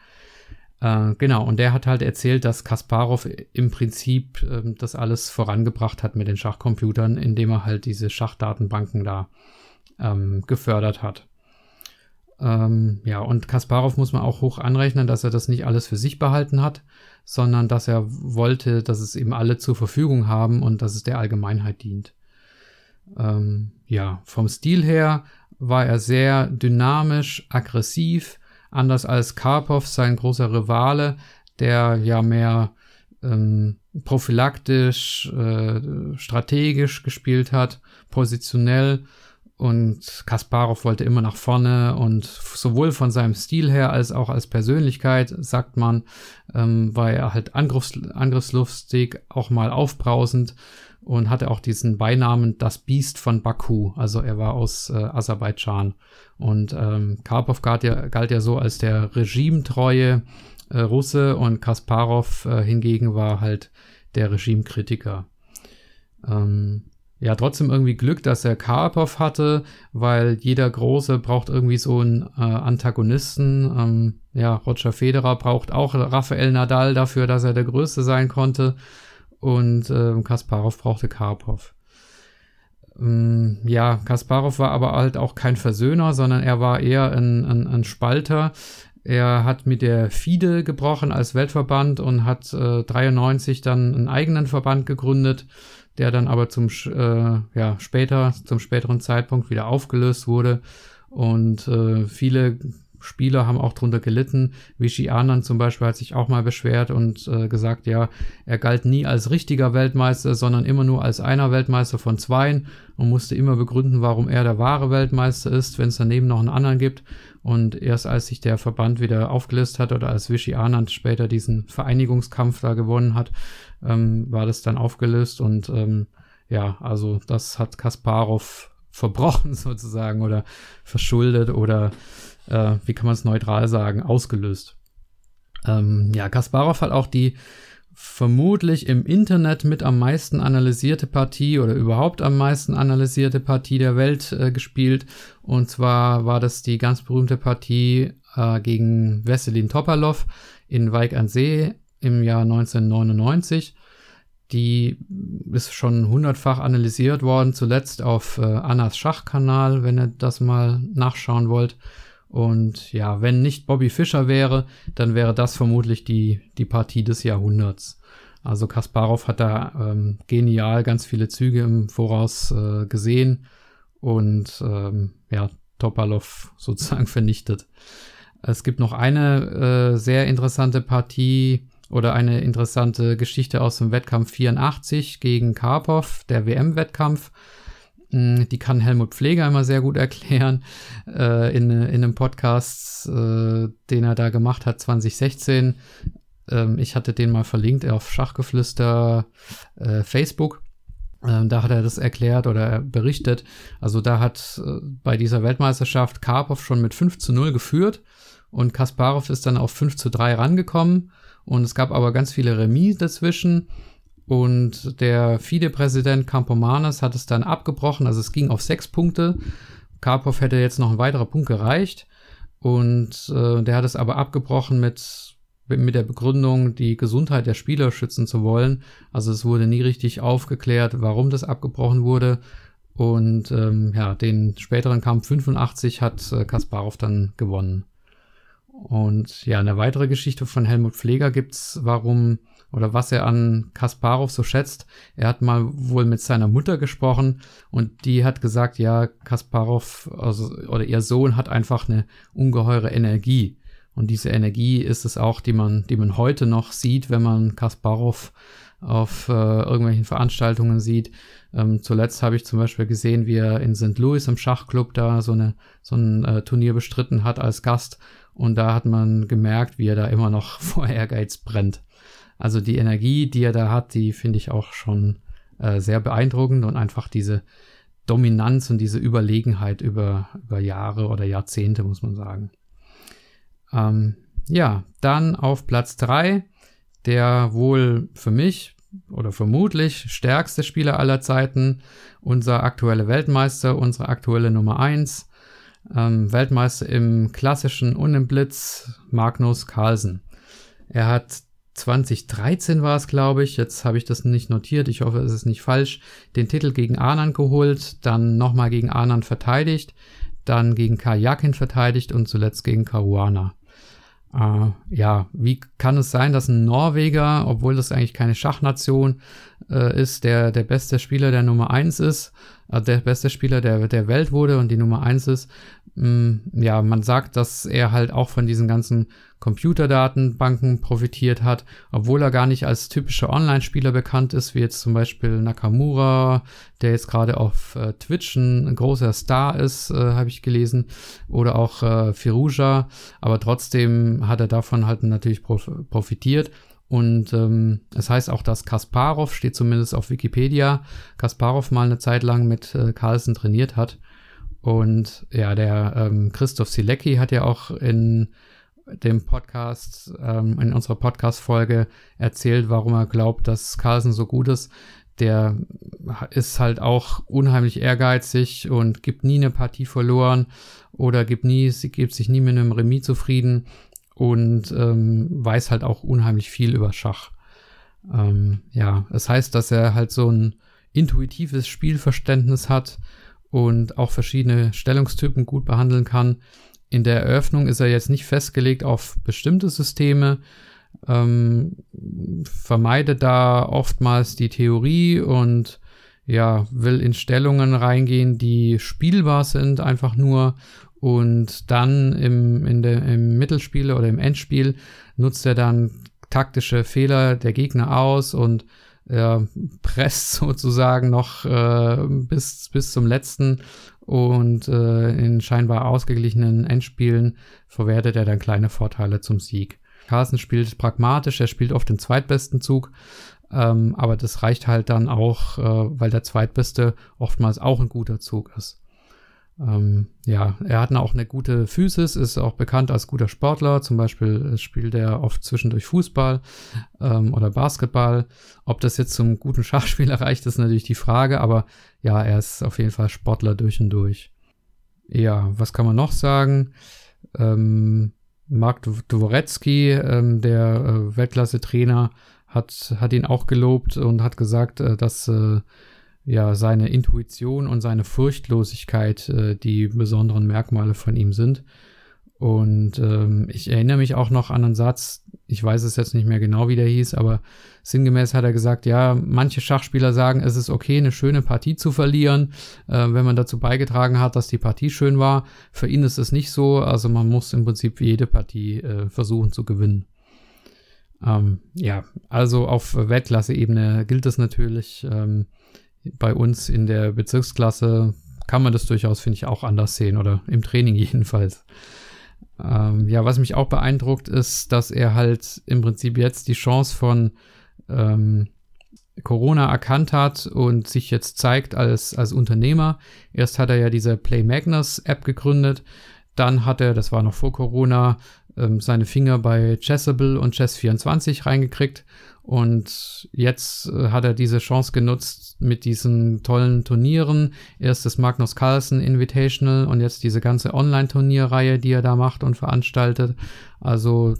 Äh, genau, und der hat halt erzählt, dass Kasparov im Prinzip äh, das alles vorangebracht hat mit den Schachcomputern, indem er halt diese Schachdatenbanken da ähm, gefördert hat. Ähm, ja, und Kasparov muss man auch hoch anrechnen, dass er das nicht alles für sich behalten hat, sondern dass er wollte, dass es eben alle zur Verfügung haben und dass es der Allgemeinheit dient. Ähm, ja, vom Stil her war er sehr dynamisch, aggressiv, anders als Karpov, sein großer Rivale, der ja mehr ähm, prophylaktisch, äh, strategisch gespielt hat, positionell. Und Kasparov wollte immer nach vorne und sowohl von seinem Stil her als auch als Persönlichkeit, sagt man, ähm, war er halt angriffs angriffslustig, auch mal aufbrausend und hatte auch diesen Beinamen das Biest von Baku. Also er war aus äh, Aserbaidschan. Und ähm, Karpov galt ja, galt ja so als der regimetreue äh, Russe und Kasparov äh, hingegen war halt der Regimekritiker. Ähm, ja, trotzdem irgendwie Glück, dass er Karpov hatte, weil jeder Große braucht irgendwie so einen äh, Antagonisten. Ähm, ja, Roger Federer braucht auch Rafael Nadal dafür, dass er der Größte sein konnte und äh, Kasparov brauchte Karpov. Ähm, ja, Kasparov war aber halt auch kein Versöhner, sondern er war eher ein, ein, ein Spalter. Er hat mit der FIDE gebrochen als Weltverband und hat äh, 93 dann einen eigenen Verband gegründet, der dann aber zum äh, ja später zum späteren Zeitpunkt wieder aufgelöst wurde und äh, viele Spieler haben auch drunter gelitten. Vichy Anand zum Beispiel hat sich auch mal beschwert und äh, gesagt, ja, er galt nie als richtiger Weltmeister, sondern immer nur als einer Weltmeister von zweien und musste immer begründen, warum er der wahre Weltmeister ist, wenn es daneben noch einen anderen gibt. Und erst als sich der Verband wieder aufgelöst hat oder als Vichy Anand später diesen Vereinigungskampf da gewonnen hat, ähm, war das dann aufgelöst und ähm, ja, also das hat Kasparov verbrochen sozusagen oder verschuldet oder äh, wie kann man es neutral sagen, ausgelöst. Ähm, ja, Kasparov hat auch die vermutlich im Internet mit am meisten analysierte Partie oder überhaupt am meisten analysierte Partie der Welt äh, gespielt. Und zwar war das die ganz berühmte Partie äh, gegen Wesselin Topalov in Weig an See im Jahr 1999. Die ist schon hundertfach analysiert worden, zuletzt auf äh, Annas Schachkanal, wenn ihr das mal nachschauen wollt. Und ja, wenn nicht Bobby Fischer wäre, dann wäre das vermutlich die, die Partie des Jahrhunderts. Also Kasparov hat da ähm, genial ganz viele Züge im Voraus äh, gesehen und ähm, ja, Topalov sozusagen vernichtet. Es gibt noch eine äh, sehr interessante Partie oder eine interessante Geschichte aus dem Wettkampf 84 gegen Karpov, der WM-Wettkampf. Hm, die kann Helmut Pfleger immer sehr gut erklären äh, in, in einem Podcast, äh, den er da gemacht hat 2016. Ähm, ich hatte den mal verlinkt auf Schachgeflüster äh, Facebook. Ähm, da hat er das erklärt oder berichtet. Also da hat äh, bei dieser Weltmeisterschaft Karpov schon mit 5 zu 0 geführt und Kasparov ist dann auf 5 zu 3 rangekommen. Und es gab aber ganz viele Remis dazwischen. Und der FIDE-Präsident Campomanes hat es dann abgebrochen, also es ging auf sechs Punkte. Karpov hätte jetzt noch ein weiterer Punkt gereicht. Und äh, der hat es aber abgebrochen mit, mit der Begründung, die Gesundheit der Spieler schützen zu wollen. Also es wurde nie richtig aufgeklärt, warum das abgebrochen wurde. Und ähm, ja, den späteren Kampf 85 hat äh, Kasparov dann gewonnen. Und ja, eine weitere Geschichte von Helmut Pfleger gibt's, warum oder was er an Kasparov so schätzt. Er hat mal wohl mit seiner Mutter gesprochen und die hat gesagt, ja, Kasparov also, oder ihr Sohn hat einfach eine ungeheure Energie. Und diese Energie ist es auch, die man, die man heute noch sieht, wenn man Kasparov auf äh, irgendwelchen Veranstaltungen sieht. Ähm, zuletzt habe ich zum Beispiel gesehen, wie er in St. Louis im Schachclub da so, eine, so ein äh, Turnier bestritten hat als Gast. Und da hat man gemerkt, wie er da immer noch vor Ehrgeiz brennt. Also die Energie, die er da hat, die finde ich auch schon äh, sehr beeindruckend und einfach diese Dominanz und diese Überlegenheit über, über Jahre oder Jahrzehnte, muss man sagen. Ähm, ja, dann auf Platz drei der wohl für mich oder vermutlich stärkste Spieler aller Zeiten, unser aktueller Weltmeister, unsere aktuelle Nummer eins, ähm, Weltmeister im klassischen und im Blitz, Magnus Carlsen. Er hat 2013 war es, glaube ich, jetzt habe ich das nicht notiert, ich hoffe, es ist nicht falsch, den Titel gegen Anand geholt, dann nochmal gegen Anand verteidigt, dann gegen Kajakin verteidigt und zuletzt gegen Caruana. Äh, ja, wie kann es sein, dass ein Norweger, obwohl das eigentlich keine Schachnation äh, ist, der der beste Spieler der Nummer eins ist, äh, der beste Spieler der, der Welt wurde und die Nummer eins ist, mh, ja, man sagt, dass er halt auch von diesen ganzen Computerdatenbanken profitiert hat, obwohl er gar nicht als typischer Online-Spieler bekannt ist, wie jetzt zum Beispiel Nakamura, der jetzt gerade auf äh, Twitch ein, großer Star ist, äh, habe ich gelesen, oder auch äh, Firuja, aber trotzdem hat er davon halt natürlich prof profitiert. Und ähm, es heißt auch, dass Kasparov, steht zumindest auf Wikipedia, Kasparov mal eine Zeit lang mit äh, Carlsen trainiert hat. Und ja, der ähm, Christoph Silecki hat ja auch in dem Podcast, ähm, in unserer Podcast-Folge erzählt, warum er glaubt, dass Carlsen so gut ist. Der ist halt auch unheimlich ehrgeizig und gibt nie eine Partie verloren oder gibt nie, gibt sich nie mit einem Remis zufrieden und ähm, weiß halt auch unheimlich viel über Schach. Ähm, ja, es das heißt, dass er halt so ein intuitives Spielverständnis hat und auch verschiedene Stellungstypen gut behandeln kann. In der Eröffnung ist er jetzt nicht festgelegt auf bestimmte Systeme, ähm, vermeidet da oftmals die Theorie und ja, will in Stellungen reingehen, die spielbar sind, einfach nur und dann im, in der, im Mittelspiel oder im Endspiel nutzt er dann taktische Fehler der Gegner aus und äh, presst sozusagen noch äh, bis, bis zum letzten und äh, in scheinbar ausgeglichenen Endspielen verwertet er dann kleine Vorteile zum Sieg. Carlsen spielt pragmatisch, er spielt oft den zweitbesten Zug, ähm, aber das reicht halt dann auch, äh, weil der zweitbeste oftmals auch ein guter Zug ist. Ähm, ja, er hat auch eine gute Physis, ist auch bekannt als guter Sportler. Zum Beispiel spielt er oft zwischendurch Fußball ähm, oder Basketball. Ob das jetzt zum guten Schachspieler reicht, ist natürlich die Frage, aber ja, er ist auf jeden Fall Sportler durch und durch. Ja, was kann man noch sagen? Ähm, Mark Dworecki, ähm, der äh, Weltklasse-Trainer, hat, hat ihn auch gelobt und hat gesagt, äh, dass äh, ja seine Intuition und seine Furchtlosigkeit äh, die besonderen Merkmale von ihm sind. Und ähm, ich erinnere mich auch noch an einen Satz, ich weiß es jetzt nicht mehr genau, wie der hieß, aber sinngemäß hat er gesagt, ja, manche Schachspieler sagen, es ist okay, eine schöne Partie zu verlieren, äh, wenn man dazu beigetragen hat, dass die Partie schön war. Für ihn ist es nicht so, also man muss im Prinzip jede Partie äh, versuchen zu gewinnen. Ähm, ja, also auf Weltklasse-Ebene gilt es natürlich. Ähm, bei uns in der Bezirksklasse kann man das durchaus, finde ich, auch anders sehen oder im Training jedenfalls. Ähm, ja, was mich auch beeindruckt ist, dass er halt im Prinzip jetzt die Chance von ähm, Corona erkannt hat und sich jetzt zeigt als, als Unternehmer. Erst hat er ja diese Play Magnus App gegründet. Dann hat er, das war noch vor Corona, ähm, seine Finger bei Chessable und Chess24 reingekriegt und jetzt äh, hat er diese Chance genutzt mit diesen tollen Turnieren. Erst das Magnus Carlsen Invitational und jetzt diese ganze Online-Turnierreihe, die er da macht und veranstaltet. Also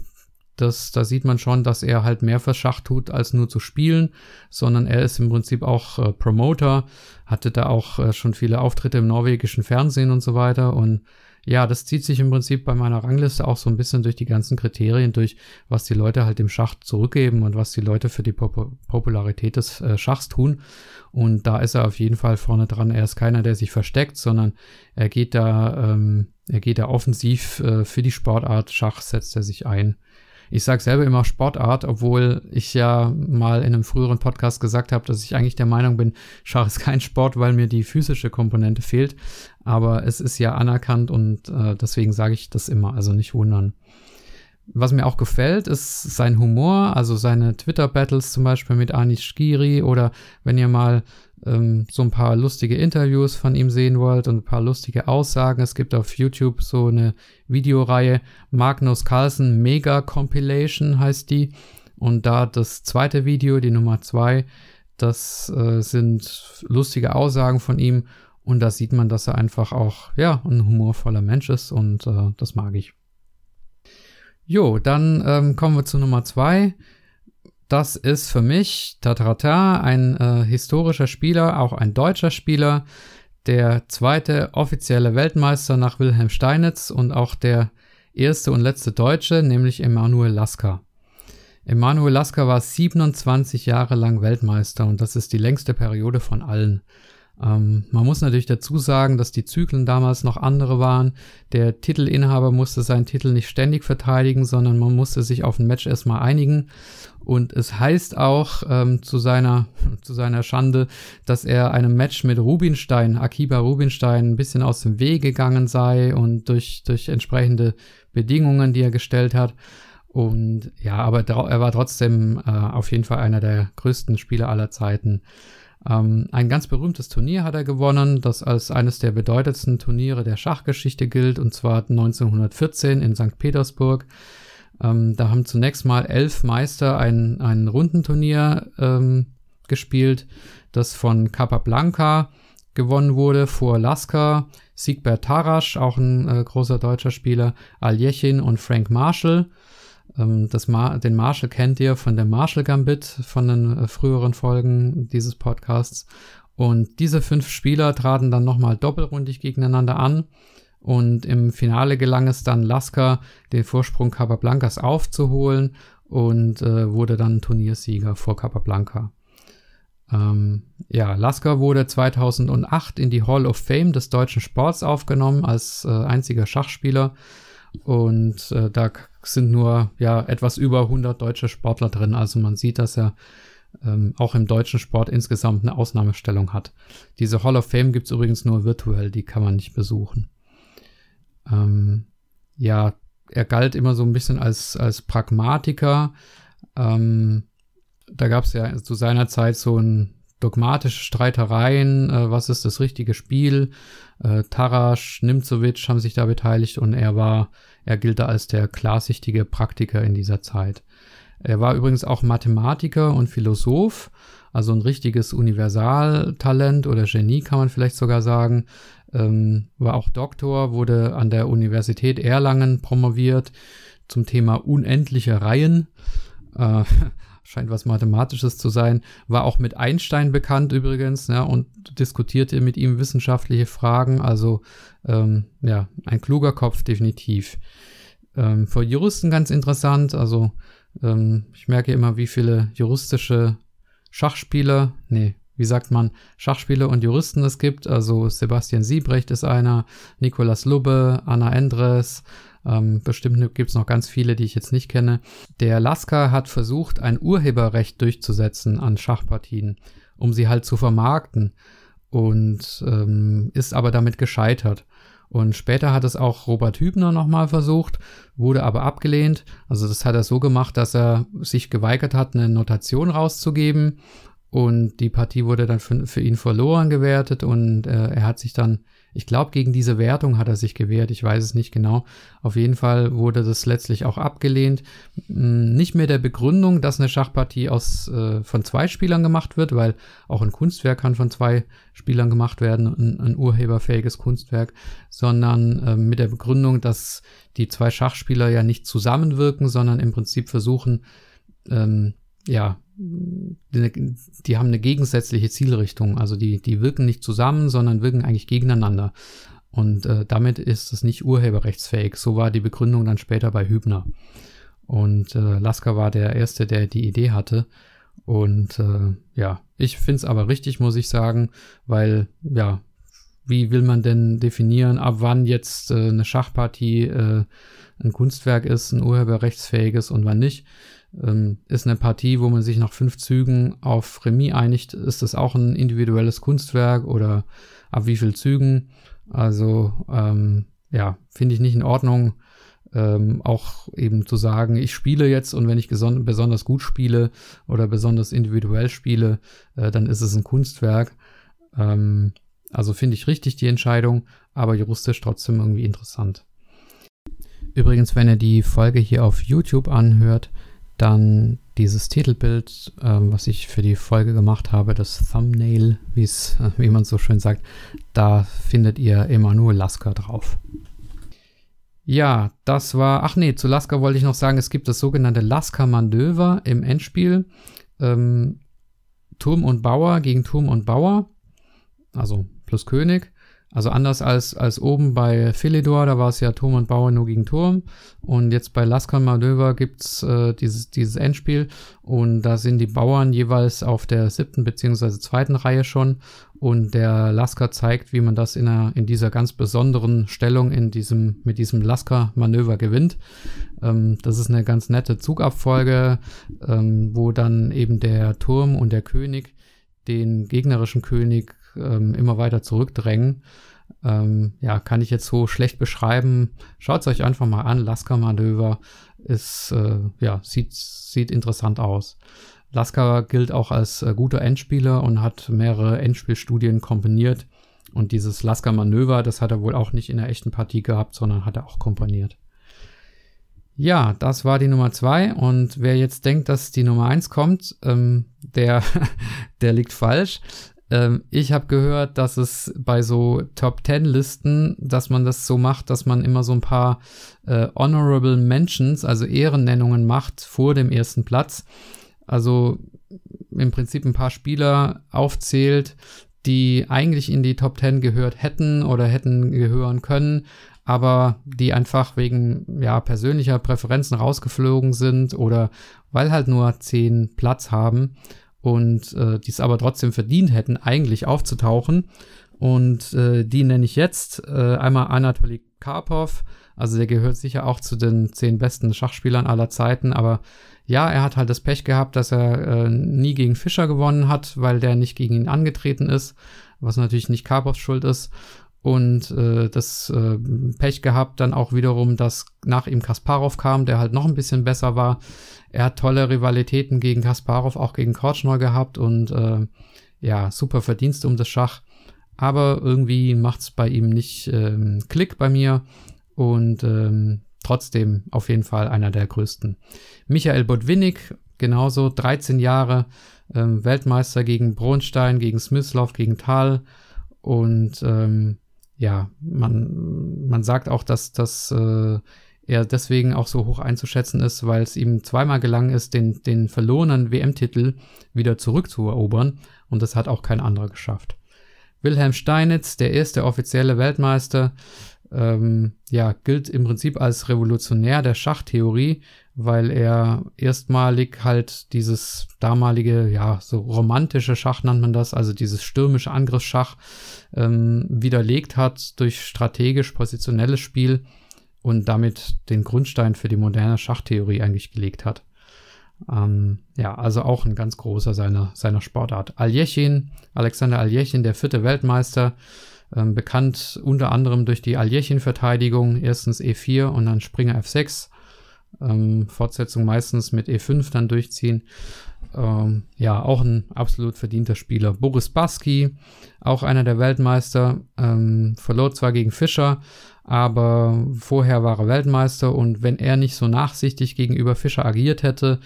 das, da sieht man schon, dass er halt mehr für Schach tut, als nur zu spielen, sondern er ist im Prinzip auch äh, Promoter, hatte da auch äh, schon viele Auftritte im norwegischen Fernsehen und so weiter und ja, das zieht sich im Prinzip bei meiner Rangliste auch so ein bisschen durch die ganzen Kriterien durch, was die Leute halt dem Schach zurückgeben und was die Leute für die Pop Popularität des äh, Schachs tun. Und da ist er auf jeden Fall vorne dran. Er ist keiner, der sich versteckt, sondern er geht da ähm, er geht da offensiv äh, für die Sportart Schach, setzt er sich ein. Ich sage selber immer Sportart, obwohl ich ja mal in einem früheren Podcast gesagt habe, dass ich eigentlich der Meinung bin, Schach ist kein Sport, weil mir die physische Komponente fehlt. Aber es ist ja anerkannt und äh, deswegen sage ich das immer, also nicht wundern. Was mir auch gefällt, ist sein Humor, also seine Twitter-Battles zum Beispiel mit Anish Giri oder wenn ihr mal ähm, so ein paar lustige Interviews von ihm sehen wollt und ein paar lustige Aussagen. Es gibt auf YouTube so eine Videoreihe Magnus Carlsen Mega Compilation heißt die. Und da das zweite Video, die Nummer zwei, das äh, sind lustige Aussagen von ihm. Und da sieht man, dass er einfach auch, ja, ein humorvoller Mensch ist und äh, das mag ich. Jo, dann ähm, kommen wir zu Nummer zwei. Das ist für mich Tatarata, ein äh, historischer Spieler, auch ein deutscher Spieler, der zweite offizielle Weltmeister nach Wilhelm Steinitz und auch der erste und letzte Deutsche, nämlich Emanuel Lasker. Emanuel Lasker war 27 Jahre lang Weltmeister und das ist die längste Periode von allen. Ähm, man muss natürlich dazu sagen, dass die Zyklen damals noch andere waren. Der Titelinhaber musste seinen Titel nicht ständig verteidigen, sondern man musste sich auf ein Match erstmal einigen. Und es heißt auch ähm, zu, seiner, zu seiner Schande, dass er einem Match mit Rubinstein, Akiba Rubinstein, ein bisschen aus dem Weg gegangen sei und durch, durch entsprechende Bedingungen, die er gestellt hat. Und ja, aber er war trotzdem äh, auf jeden Fall einer der größten Spieler aller Zeiten. Ähm, ein ganz berühmtes Turnier hat er gewonnen, das als eines der bedeutendsten Turniere der Schachgeschichte gilt, und zwar 1914 in St. Petersburg. Ähm, da haben zunächst mal elf Meister ein, ein Rundenturnier ähm, gespielt, das von Capablanca gewonnen wurde vor Lasker, Siegbert Tarasch, auch ein äh, großer deutscher Spieler, Aljechin und Frank Marshall. Ähm, das Mar den Marshall kennt ihr von der Marshall Gambit, von den äh, früheren Folgen dieses Podcasts. Und diese fünf Spieler traten dann nochmal doppelrundig gegeneinander an. Und im Finale gelang es dann Lasker, den Vorsprung Capablancas aufzuholen und äh, wurde dann Turniersieger vor Capablanca. Ähm, ja, Lasker wurde 2008 in die Hall of Fame des deutschen Sports aufgenommen als äh, einziger Schachspieler und äh, da sind nur ja etwas über 100 deutsche Sportler drin. Also man sieht, dass er ähm, auch im deutschen Sport insgesamt eine Ausnahmestellung hat. Diese Hall of Fame gibt es übrigens nur virtuell, die kann man nicht besuchen. Ähm, ja, er galt immer so ein bisschen als, als Pragmatiker. Ähm, da gab es ja zu seiner Zeit so ein dogmatische Streitereien, äh, was ist das richtige Spiel. Äh, Tarasch, Nimzovic haben sich da beteiligt und er war, er gilt da als der klarsichtige Praktiker in dieser Zeit. Er war übrigens auch Mathematiker und Philosoph, also ein richtiges Universaltalent oder Genie kann man vielleicht sogar sagen. Ähm, war auch Doktor, wurde an der Universität Erlangen promoviert zum Thema unendliche Reihen. Äh, scheint was Mathematisches zu sein, war auch mit Einstein bekannt übrigens, ja, und diskutierte mit ihm wissenschaftliche Fragen. Also ähm, ja, ein kluger Kopf definitiv. Ähm, für Juristen ganz interessant, also ähm, ich merke immer, wie viele juristische Schachspieler, nee, wie sagt man, Schachspieler und Juristen es gibt. Also Sebastian Siebrecht ist einer, Nikolaus Lubbe, Anna Endres, ähm, bestimmt gibt es noch ganz viele, die ich jetzt nicht kenne. Der Lasker hat versucht, ein Urheberrecht durchzusetzen an Schachpartien, um sie halt zu vermarkten und ähm, ist aber damit gescheitert. Und später hat es auch Robert Hübner nochmal versucht, wurde aber abgelehnt. Also das hat er so gemacht, dass er sich geweigert hat, eine Notation rauszugeben. Und die Partie wurde dann für, für ihn verloren gewertet und äh, er hat sich dann ich glaube, gegen diese Wertung hat er sich gewehrt. Ich weiß es nicht genau. Auf jeden Fall wurde das letztlich auch abgelehnt. Hm, nicht mehr der Begründung, dass eine Schachpartie aus, äh, von zwei Spielern gemacht wird, weil auch ein Kunstwerk kann von zwei Spielern gemacht werden, ein, ein urheberfähiges Kunstwerk, sondern äh, mit der Begründung, dass die zwei Schachspieler ja nicht zusammenwirken, sondern im Prinzip versuchen, ähm, ja, die, die, haben eine gegensätzliche Zielrichtung. Also die, die wirken nicht zusammen, sondern wirken eigentlich gegeneinander. Und äh, damit ist es nicht urheberrechtsfähig. So war die Begründung dann später bei Hübner. Und äh, Lasker war der Erste, der die Idee hatte. Und äh, ja, ich finde es aber richtig, muss ich sagen, weil ja, wie will man denn definieren, ab wann jetzt äh, eine Schachpartie äh, ein Kunstwerk ist, ein urheberrechtsfähiges und wann nicht. Ähm, ist eine Partie, wo man sich nach fünf Zügen auf Remis einigt, ist das auch ein individuelles Kunstwerk oder ab wie viel Zügen? Also ähm, ja, finde ich nicht in Ordnung. Ähm, auch eben zu sagen, ich spiele jetzt und wenn ich besonders gut spiele oder besonders individuell spiele, äh, dann ist es ein Kunstwerk. Ähm, also finde ich richtig die Entscheidung, aber juristisch trotzdem irgendwie interessant. Übrigens, wenn ihr die Folge hier auf YouTube anhört, dann dieses Titelbild, ähm, was ich für die Folge gemacht habe, das Thumbnail, wie man so schön sagt, da findet ihr Emanuel Lasker drauf. Ja, das war. Ach nee, zu Lasker wollte ich noch sagen, es gibt das sogenannte Lasker-Manöver im Endspiel. Ähm, Turm und Bauer gegen Turm und Bauer. Also plus König. Also anders als, als oben bei Philidor, da war es ja Turm und Bauer nur gegen Turm. Und jetzt bei Lasker Manöver gibt's äh, dieses, dieses Endspiel. Und da sind die Bauern jeweils auf der siebten beziehungsweise zweiten Reihe schon. Und der Lasker zeigt, wie man das in, einer, in dieser ganz besonderen Stellung in diesem, mit diesem Lasker-Manöver gewinnt. Ähm, das ist eine ganz nette Zugabfolge, ähm, wo dann eben der Turm und der König den gegnerischen König ähm, immer weiter zurückdrängen. Ähm, ja, kann ich jetzt so schlecht beschreiben. Schaut es euch einfach mal an. Lasker-Manöver ist, äh, ja, sieht, sieht interessant aus. Lasker gilt auch als äh, guter Endspieler und hat mehrere Endspielstudien komponiert. Und dieses Lasker-Manöver, das hat er wohl auch nicht in der echten Partie gehabt, sondern hat er auch komponiert. Ja, das war die Nummer zwei. Und wer jetzt denkt, dass die Nummer eins kommt, ähm, der, der liegt falsch. Ähm, ich habe gehört, dass es bei so Top Ten Listen, dass man das so macht, dass man immer so ein paar äh, Honorable Mentions, also Ehrennennungen macht vor dem ersten Platz. Also im Prinzip ein paar Spieler aufzählt, die eigentlich in die Top Ten gehört hätten oder hätten gehören können, aber die einfach wegen ja, persönlicher Präferenzen rausgeflogen sind oder weil halt nur zehn Platz haben und äh, die es aber trotzdem verdient hätten, eigentlich aufzutauchen. Und äh, die nenne ich jetzt äh, einmal Anatoly Karpov. Also der gehört sicher auch zu den zehn besten Schachspielern aller Zeiten, aber ja, er hat halt das Pech gehabt, dass er äh, nie gegen Fischer gewonnen hat, weil der nicht gegen ihn angetreten ist, was natürlich nicht Karpovs Schuld ist. Und äh, das äh, Pech gehabt dann auch wiederum, dass nach ihm Kasparov kam, der halt noch ein bisschen besser war. Er hat tolle Rivalitäten gegen Kasparov, auch gegen Korchnoi gehabt und äh, ja, super Verdienste um das Schach. Aber irgendwie macht es bei ihm nicht ähm, Klick bei mir und ähm, trotzdem auf jeden Fall einer der größten. Michael Botwinnik, genauso 13 Jahre ähm, Weltmeister gegen Bronstein, gegen Smyslov, gegen Tal und ähm, ja, man, man sagt auch, dass, dass äh, er deswegen auch so hoch einzuschätzen ist, weil es ihm zweimal gelang ist, den, den verlorenen WM-Titel wieder zurückzuerobern und das hat auch kein anderer geschafft. Wilhelm Steinitz, der erste offizielle Weltmeister, ähm, ja, gilt im Prinzip als Revolutionär der Schachtheorie, weil er erstmalig halt dieses damalige, ja, so romantische Schach nennt man das, also dieses stürmische Angriffsschach ähm, widerlegt hat durch strategisch positionelles Spiel und damit den Grundstein für die moderne Schachtheorie eigentlich gelegt hat. Ähm, ja, also auch ein ganz großer seiner, seiner Sportart. Aljechin, Alexander Aljechin, der vierte Weltmeister, ähm, bekannt unter anderem durch die Aljechin-Verteidigung, erstens E4 und dann Springer F6, ähm, Fortsetzung meistens mit E5 dann durchziehen. Ähm, ja, auch ein absolut verdienter Spieler. Boris Baski, auch einer der Weltmeister, ähm, verlor zwar gegen Fischer, aber vorher war er Weltmeister und wenn er nicht so nachsichtig gegenüber Fischer agiert hätte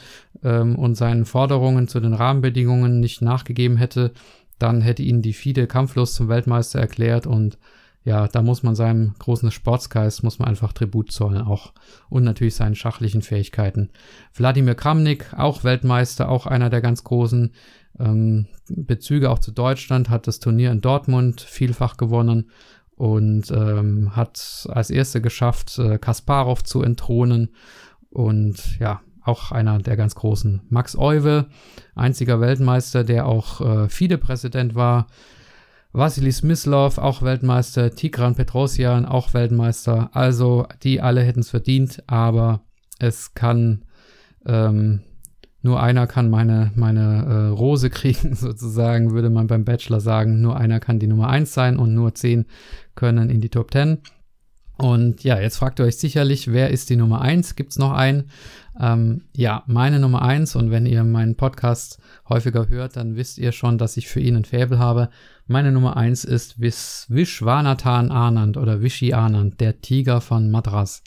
ähm, und seinen Forderungen zu den Rahmenbedingungen nicht nachgegeben hätte, dann hätte ihn die FIDE kampflos zum Weltmeister erklärt und ja, da muss man seinem großen Sportsgeist, muss man einfach Tribut zollen auch und natürlich seinen schachlichen Fähigkeiten. Wladimir Kramnik, auch Weltmeister, auch einer der ganz großen ähm, Bezüge auch zu Deutschland, hat das Turnier in Dortmund vielfach gewonnen und ähm, hat als Erste geschafft, äh, Kasparov zu entthronen. Und ja, auch einer der ganz großen. Max Euwe, einziger Weltmeister, der auch äh, FIDE-Präsident war. Vasily Smyslov, auch Weltmeister, Tigran Petrosian, auch Weltmeister. Also die alle hätten es verdient, aber es kann ähm, nur einer kann meine, meine äh, Rose kriegen, sozusagen, würde man beim Bachelor sagen. Nur einer kann die Nummer 1 sein und nur 10 können in die Top 10. Und ja, jetzt fragt ihr euch sicherlich, wer ist die Nummer 1? Gibt es noch einen? Ähm, ja, meine Nummer 1 und wenn ihr meinen Podcast häufiger hört, dann wisst ihr schon, dass ich für ihn ein Faible habe. Meine Nummer 1 ist Vis Vishwanathan Anand oder Vishy Anand, der Tiger von Madras.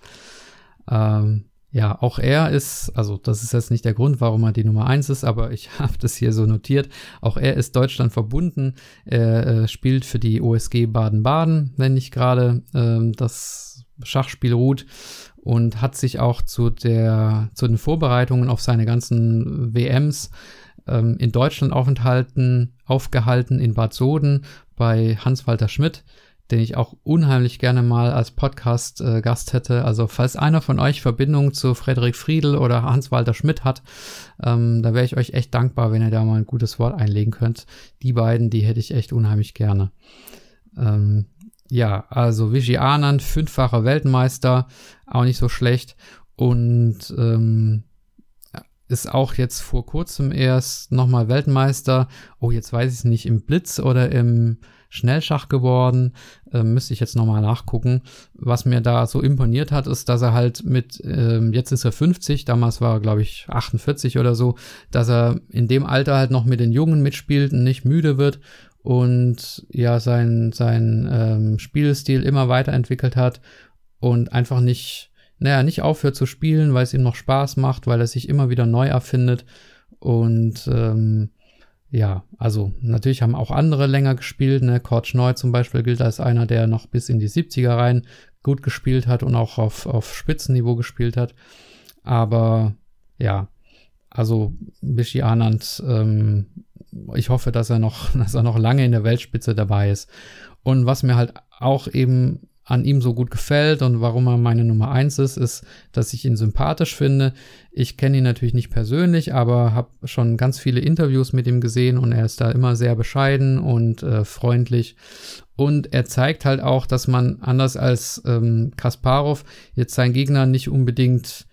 Ähm, ja, auch er ist, also das ist jetzt nicht der Grund, warum er die Nummer eins ist, aber ich habe das hier so notiert. Auch er ist Deutschland verbunden. Er äh, spielt für die OSG Baden-Baden, wenn nicht gerade äh, das Schachspiel ruht und hat sich auch zu der zu den Vorbereitungen auf seine ganzen WMs ähm, in Deutschland aufenthalten, aufgehalten in Bad Soden bei Hans-Walter Schmidt den ich auch unheimlich gerne mal als Podcast-Gast äh, hätte. Also falls einer von euch Verbindung zu Frederik Friedel oder Hans-Walter Schmidt hat, ähm, da wäre ich euch echt dankbar, wenn ihr da mal ein gutes Wort einlegen könnt. Die beiden, die hätte ich echt unheimlich gerne. Ähm, ja, also Vijay Anand, fünffacher Weltmeister, auch nicht so schlecht. Und ähm, ist auch jetzt vor kurzem erst nochmal Weltmeister. Oh, jetzt weiß ich es nicht, im Blitz oder im Schnellschach geworden. Ähm, müsste ich jetzt nochmal nachgucken. Was mir da so imponiert hat, ist, dass er halt mit, ähm, jetzt ist er 50, damals war er, glaube ich, 48 oder so, dass er in dem Alter halt noch mit den Jungen mitspielt und nicht müde wird und ja, sein, sein ähm, Spielstil immer weiterentwickelt hat und einfach nicht, naja, nicht aufhört zu spielen, weil es ihm noch Spaß macht, weil er sich immer wieder neu erfindet und ähm, ja, also natürlich haben auch andere länger gespielt. Ne? Kurt Neu zum Beispiel gilt als einer, der noch bis in die 70er rein gut gespielt hat und auch auf, auf Spitzenniveau gespielt hat. Aber ja, also Bishi Anand, ähm, ich hoffe, dass er noch, dass er noch lange in der Weltspitze dabei ist. Und was mir halt auch eben an ihm so gut gefällt und warum er meine Nummer eins ist, ist, dass ich ihn sympathisch finde. Ich kenne ihn natürlich nicht persönlich, aber habe schon ganz viele Interviews mit ihm gesehen und er ist da immer sehr bescheiden und äh, freundlich. Und er zeigt halt auch, dass man anders als ähm, Kasparov jetzt seinen Gegner nicht unbedingt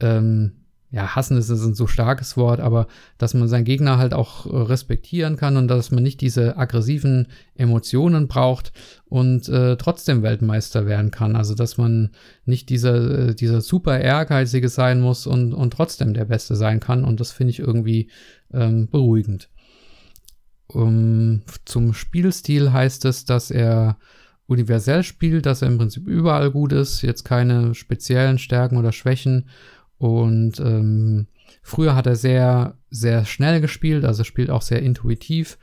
ähm, ja, hassen ist ein so starkes Wort, aber dass man seinen Gegner halt auch äh, respektieren kann und dass man nicht diese aggressiven Emotionen braucht und äh, trotzdem Weltmeister werden kann. Also dass man nicht dieser, äh, dieser super ehrgeizige sein muss und, und trotzdem der Beste sein kann. Und das finde ich irgendwie ähm, beruhigend. Um, zum Spielstil heißt es, dass er universell spielt, dass er im Prinzip überall gut ist, jetzt keine speziellen Stärken oder Schwächen und ähm, früher hat er sehr, sehr schnell gespielt, also spielt auch sehr intuitiv.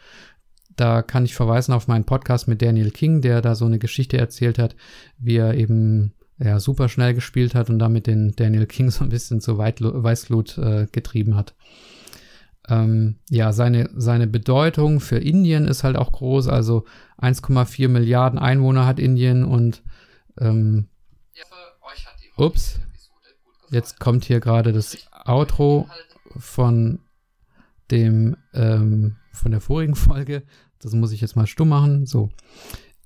Da kann ich verweisen auf meinen Podcast mit Daniel King, der da so eine Geschichte erzählt hat, wie er eben ja, super schnell gespielt hat und damit den Daniel King so ein bisschen zur Weißglut äh, getrieben hat. Ähm, ja, seine, seine Bedeutung für Indien ist halt auch groß. Also 1,4 Milliarden Einwohner hat Indien und ähm, ups, Jetzt kommt hier gerade das Outro von dem ähm, von der vorigen Folge. Das muss ich jetzt mal stumm machen. So.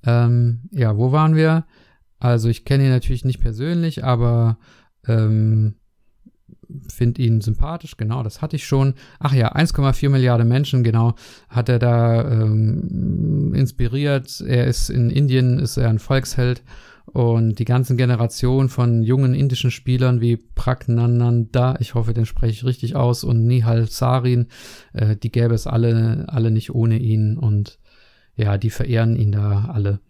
Ähm, ja, wo waren wir? Also ich kenne ihn natürlich nicht persönlich, aber ähm, finde ihn sympathisch, genau, das hatte ich schon. Ach ja, 1,4 Milliarden Menschen, genau, hat er da ähm, inspiriert. Er ist in Indien, ist er ein Volksheld und die ganzen Generation von jungen indischen Spielern wie Pragnananda, ich hoffe, den spreche ich richtig aus, und Nihal Sarin, äh, die gäbe es alle, alle nicht ohne ihn. Und ja, die verehren ihn da alle.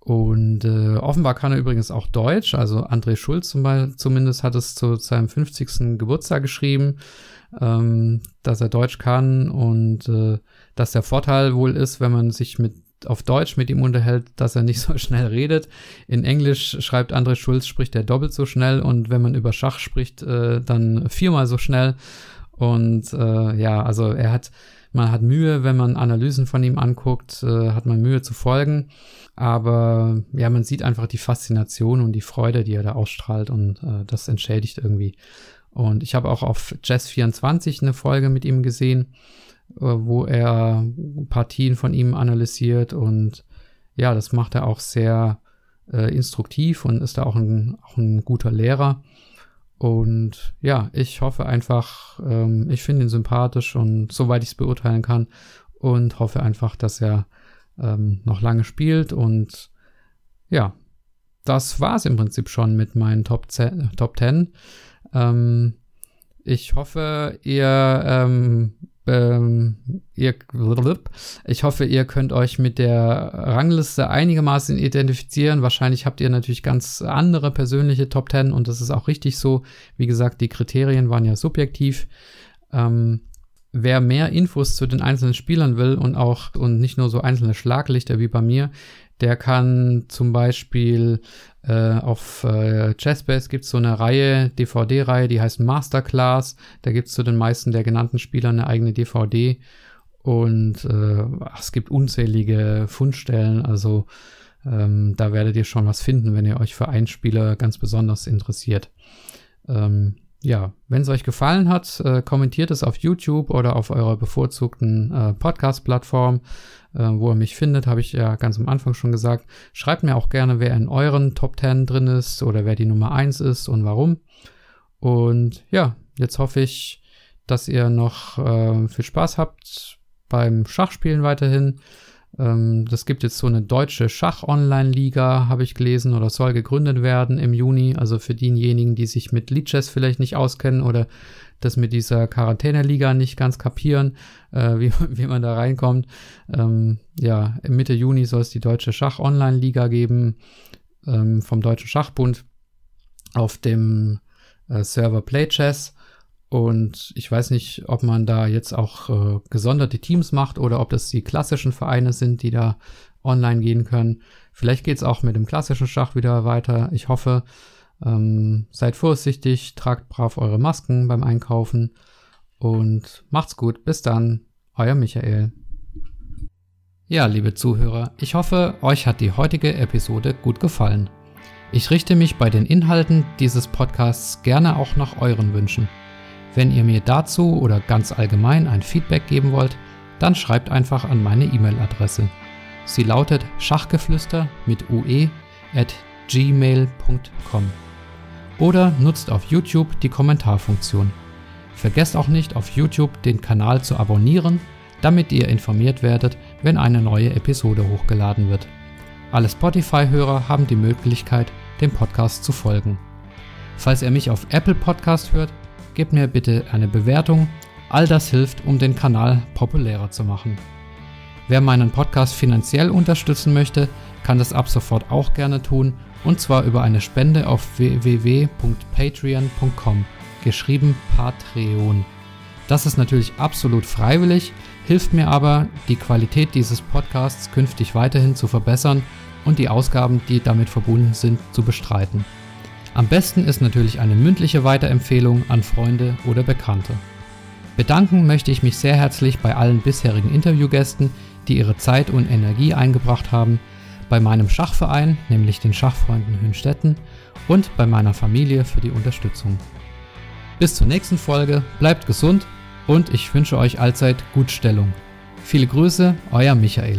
Und äh, offenbar kann er übrigens auch Deutsch. Also André Schulz zum Beispiel, zumindest hat es zu seinem 50. Geburtstag geschrieben, ähm, dass er Deutsch kann und äh, dass der Vorteil wohl ist, wenn man sich mit auf Deutsch mit ihm unterhält, dass er nicht so schnell redet. In Englisch schreibt André Schulz, spricht er doppelt so schnell und wenn man über Schach spricht, äh, dann viermal so schnell. Und äh, ja, also er hat, man hat Mühe, wenn man Analysen von ihm anguckt, äh, hat man Mühe zu folgen. Aber ja, man sieht einfach die Faszination und die Freude, die er da ausstrahlt und äh, das entschädigt irgendwie. Und ich habe auch auf Jazz 24 eine Folge mit ihm gesehen wo er Partien von ihm analysiert und ja, das macht er auch sehr äh, instruktiv und ist da auch ein, auch ein guter Lehrer. Und ja, ich hoffe einfach, ähm, ich finde ihn sympathisch und soweit ich es beurteilen kann und hoffe einfach, dass er ähm, noch lange spielt und ja, das war es im Prinzip schon mit meinen Top 10. Top 10. Ähm, ich hoffe, ihr ähm, ähm, ihr, ich hoffe, ihr könnt euch mit der Rangliste einigermaßen identifizieren. Wahrscheinlich habt ihr natürlich ganz andere persönliche Top 10 und das ist auch richtig so. Wie gesagt, die Kriterien waren ja subjektiv. Ähm, wer mehr Infos zu den einzelnen Spielern will und auch und nicht nur so einzelne Schlaglichter wie bei mir, der kann zum Beispiel äh, auf äh, Chessbase gibt es so eine Reihe, DVD-Reihe, die heißt Masterclass. Da gibt es zu den meisten der genannten Spieler eine eigene DVD. Und äh, es gibt unzählige Fundstellen. Also ähm, da werdet ihr schon was finden, wenn ihr euch für einen Spieler ganz besonders interessiert. Ähm, ja, wenn es euch gefallen hat, äh, kommentiert es auf YouTube oder auf eurer bevorzugten äh, Podcast-Plattform, äh, wo ihr mich findet, habe ich ja ganz am Anfang schon gesagt. Schreibt mir auch gerne, wer in euren Top 10 drin ist oder wer die Nummer 1 ist und warum. Und ja, jetzt hoffe ich, dass ihr noch äh, viel Spaß habt beim Schachspielen weiterhin. Ähm, das gibt jetzt so eine deutsche Schach-Online-Liga, habe ich gelesen, oder soll gegründet werden im Juni. Also für diejenigen, die sich mit Lead vielleicht nicht auskennen oder das mit dieser Quarantäne-Liga nicht ganz kapieren, äh, wie, wie man da reinkommt. Ähm, ja, Mitte Juni soll es die deutsche Schach-Online-Liga geben ähm, vom Deutschen Schachbund auf dem äh, Server PlayChess. Und ich weiß nicht, ob man da jetzt auch äh, gesonderte Teams macht oder ob das die klassischen Vereine sind, die da online gehen können. Vielleicht geht es auch mit dem klassischen Schach wieder weiter. Ich hoffe, ähm, seid vorsichtig, tragt brav eure Masken beim Einkaufen und macht's gut. Bis dann, euer Michael. Ja, liebe Zuhörer, ich hoffe, euch hat die heutige Episode gut gefallen. Ich richte mich bei den Inhalten dieses Podcasts gerne auch nach euren Wünschen. Wenn ihr mir dazu oder ganz allgemein ein Feedback geben wollt, dann schreibt einfach an meine E-Mail-Adresse. Sie lautet schachgeflüster mit ue at gmail.com oder nutzt auf YouTube die Kommentarfunktion. Vergesst auch nicht auf YouTube den Kanal zu abonnieren, damit ihr informiert werdet, wenn eine neue Episode hochgeladen wird. Alle Spotify-Hörer haben die Möglichkeit, dem Podcast zu folgen. Falls ihr mich auf Apple Podcast hört, gebt mir bitte eine Bewertung. All das hilft, um den Kanal populärer zu machen. Wer meinen Podcast finanziell unterstützen möchte, kann das ab sofort auch gerne tun und zwar über eine Spende auf www.patreon.com, geschrieben Patreon. Das ist natürlich absolut freiwillig, hilft mir aber, die Qualität dieses Podcasts künftig weiterhin zu verbessern und die Ausgaben, die damit verbunden sind, zu bestreiten. Am besten ist natürlich eine mündliche Weiterempfehlung an Freunde oder Bekannte. Bedanken möchte ich mich sehr herzlich bei allen bisherigen Interviewgästen, die ihre Zeit und Energie eingebracht haben, bei meinem Schachverein, nämlich den Schachfreunden Hünstetten, und bei meiner Familie für die Unterstützung. Bis zur nächsten Folge, bleibt gesund und ich wünsche euch allzeit Gutstellung. Viele Grüße, euer Michael.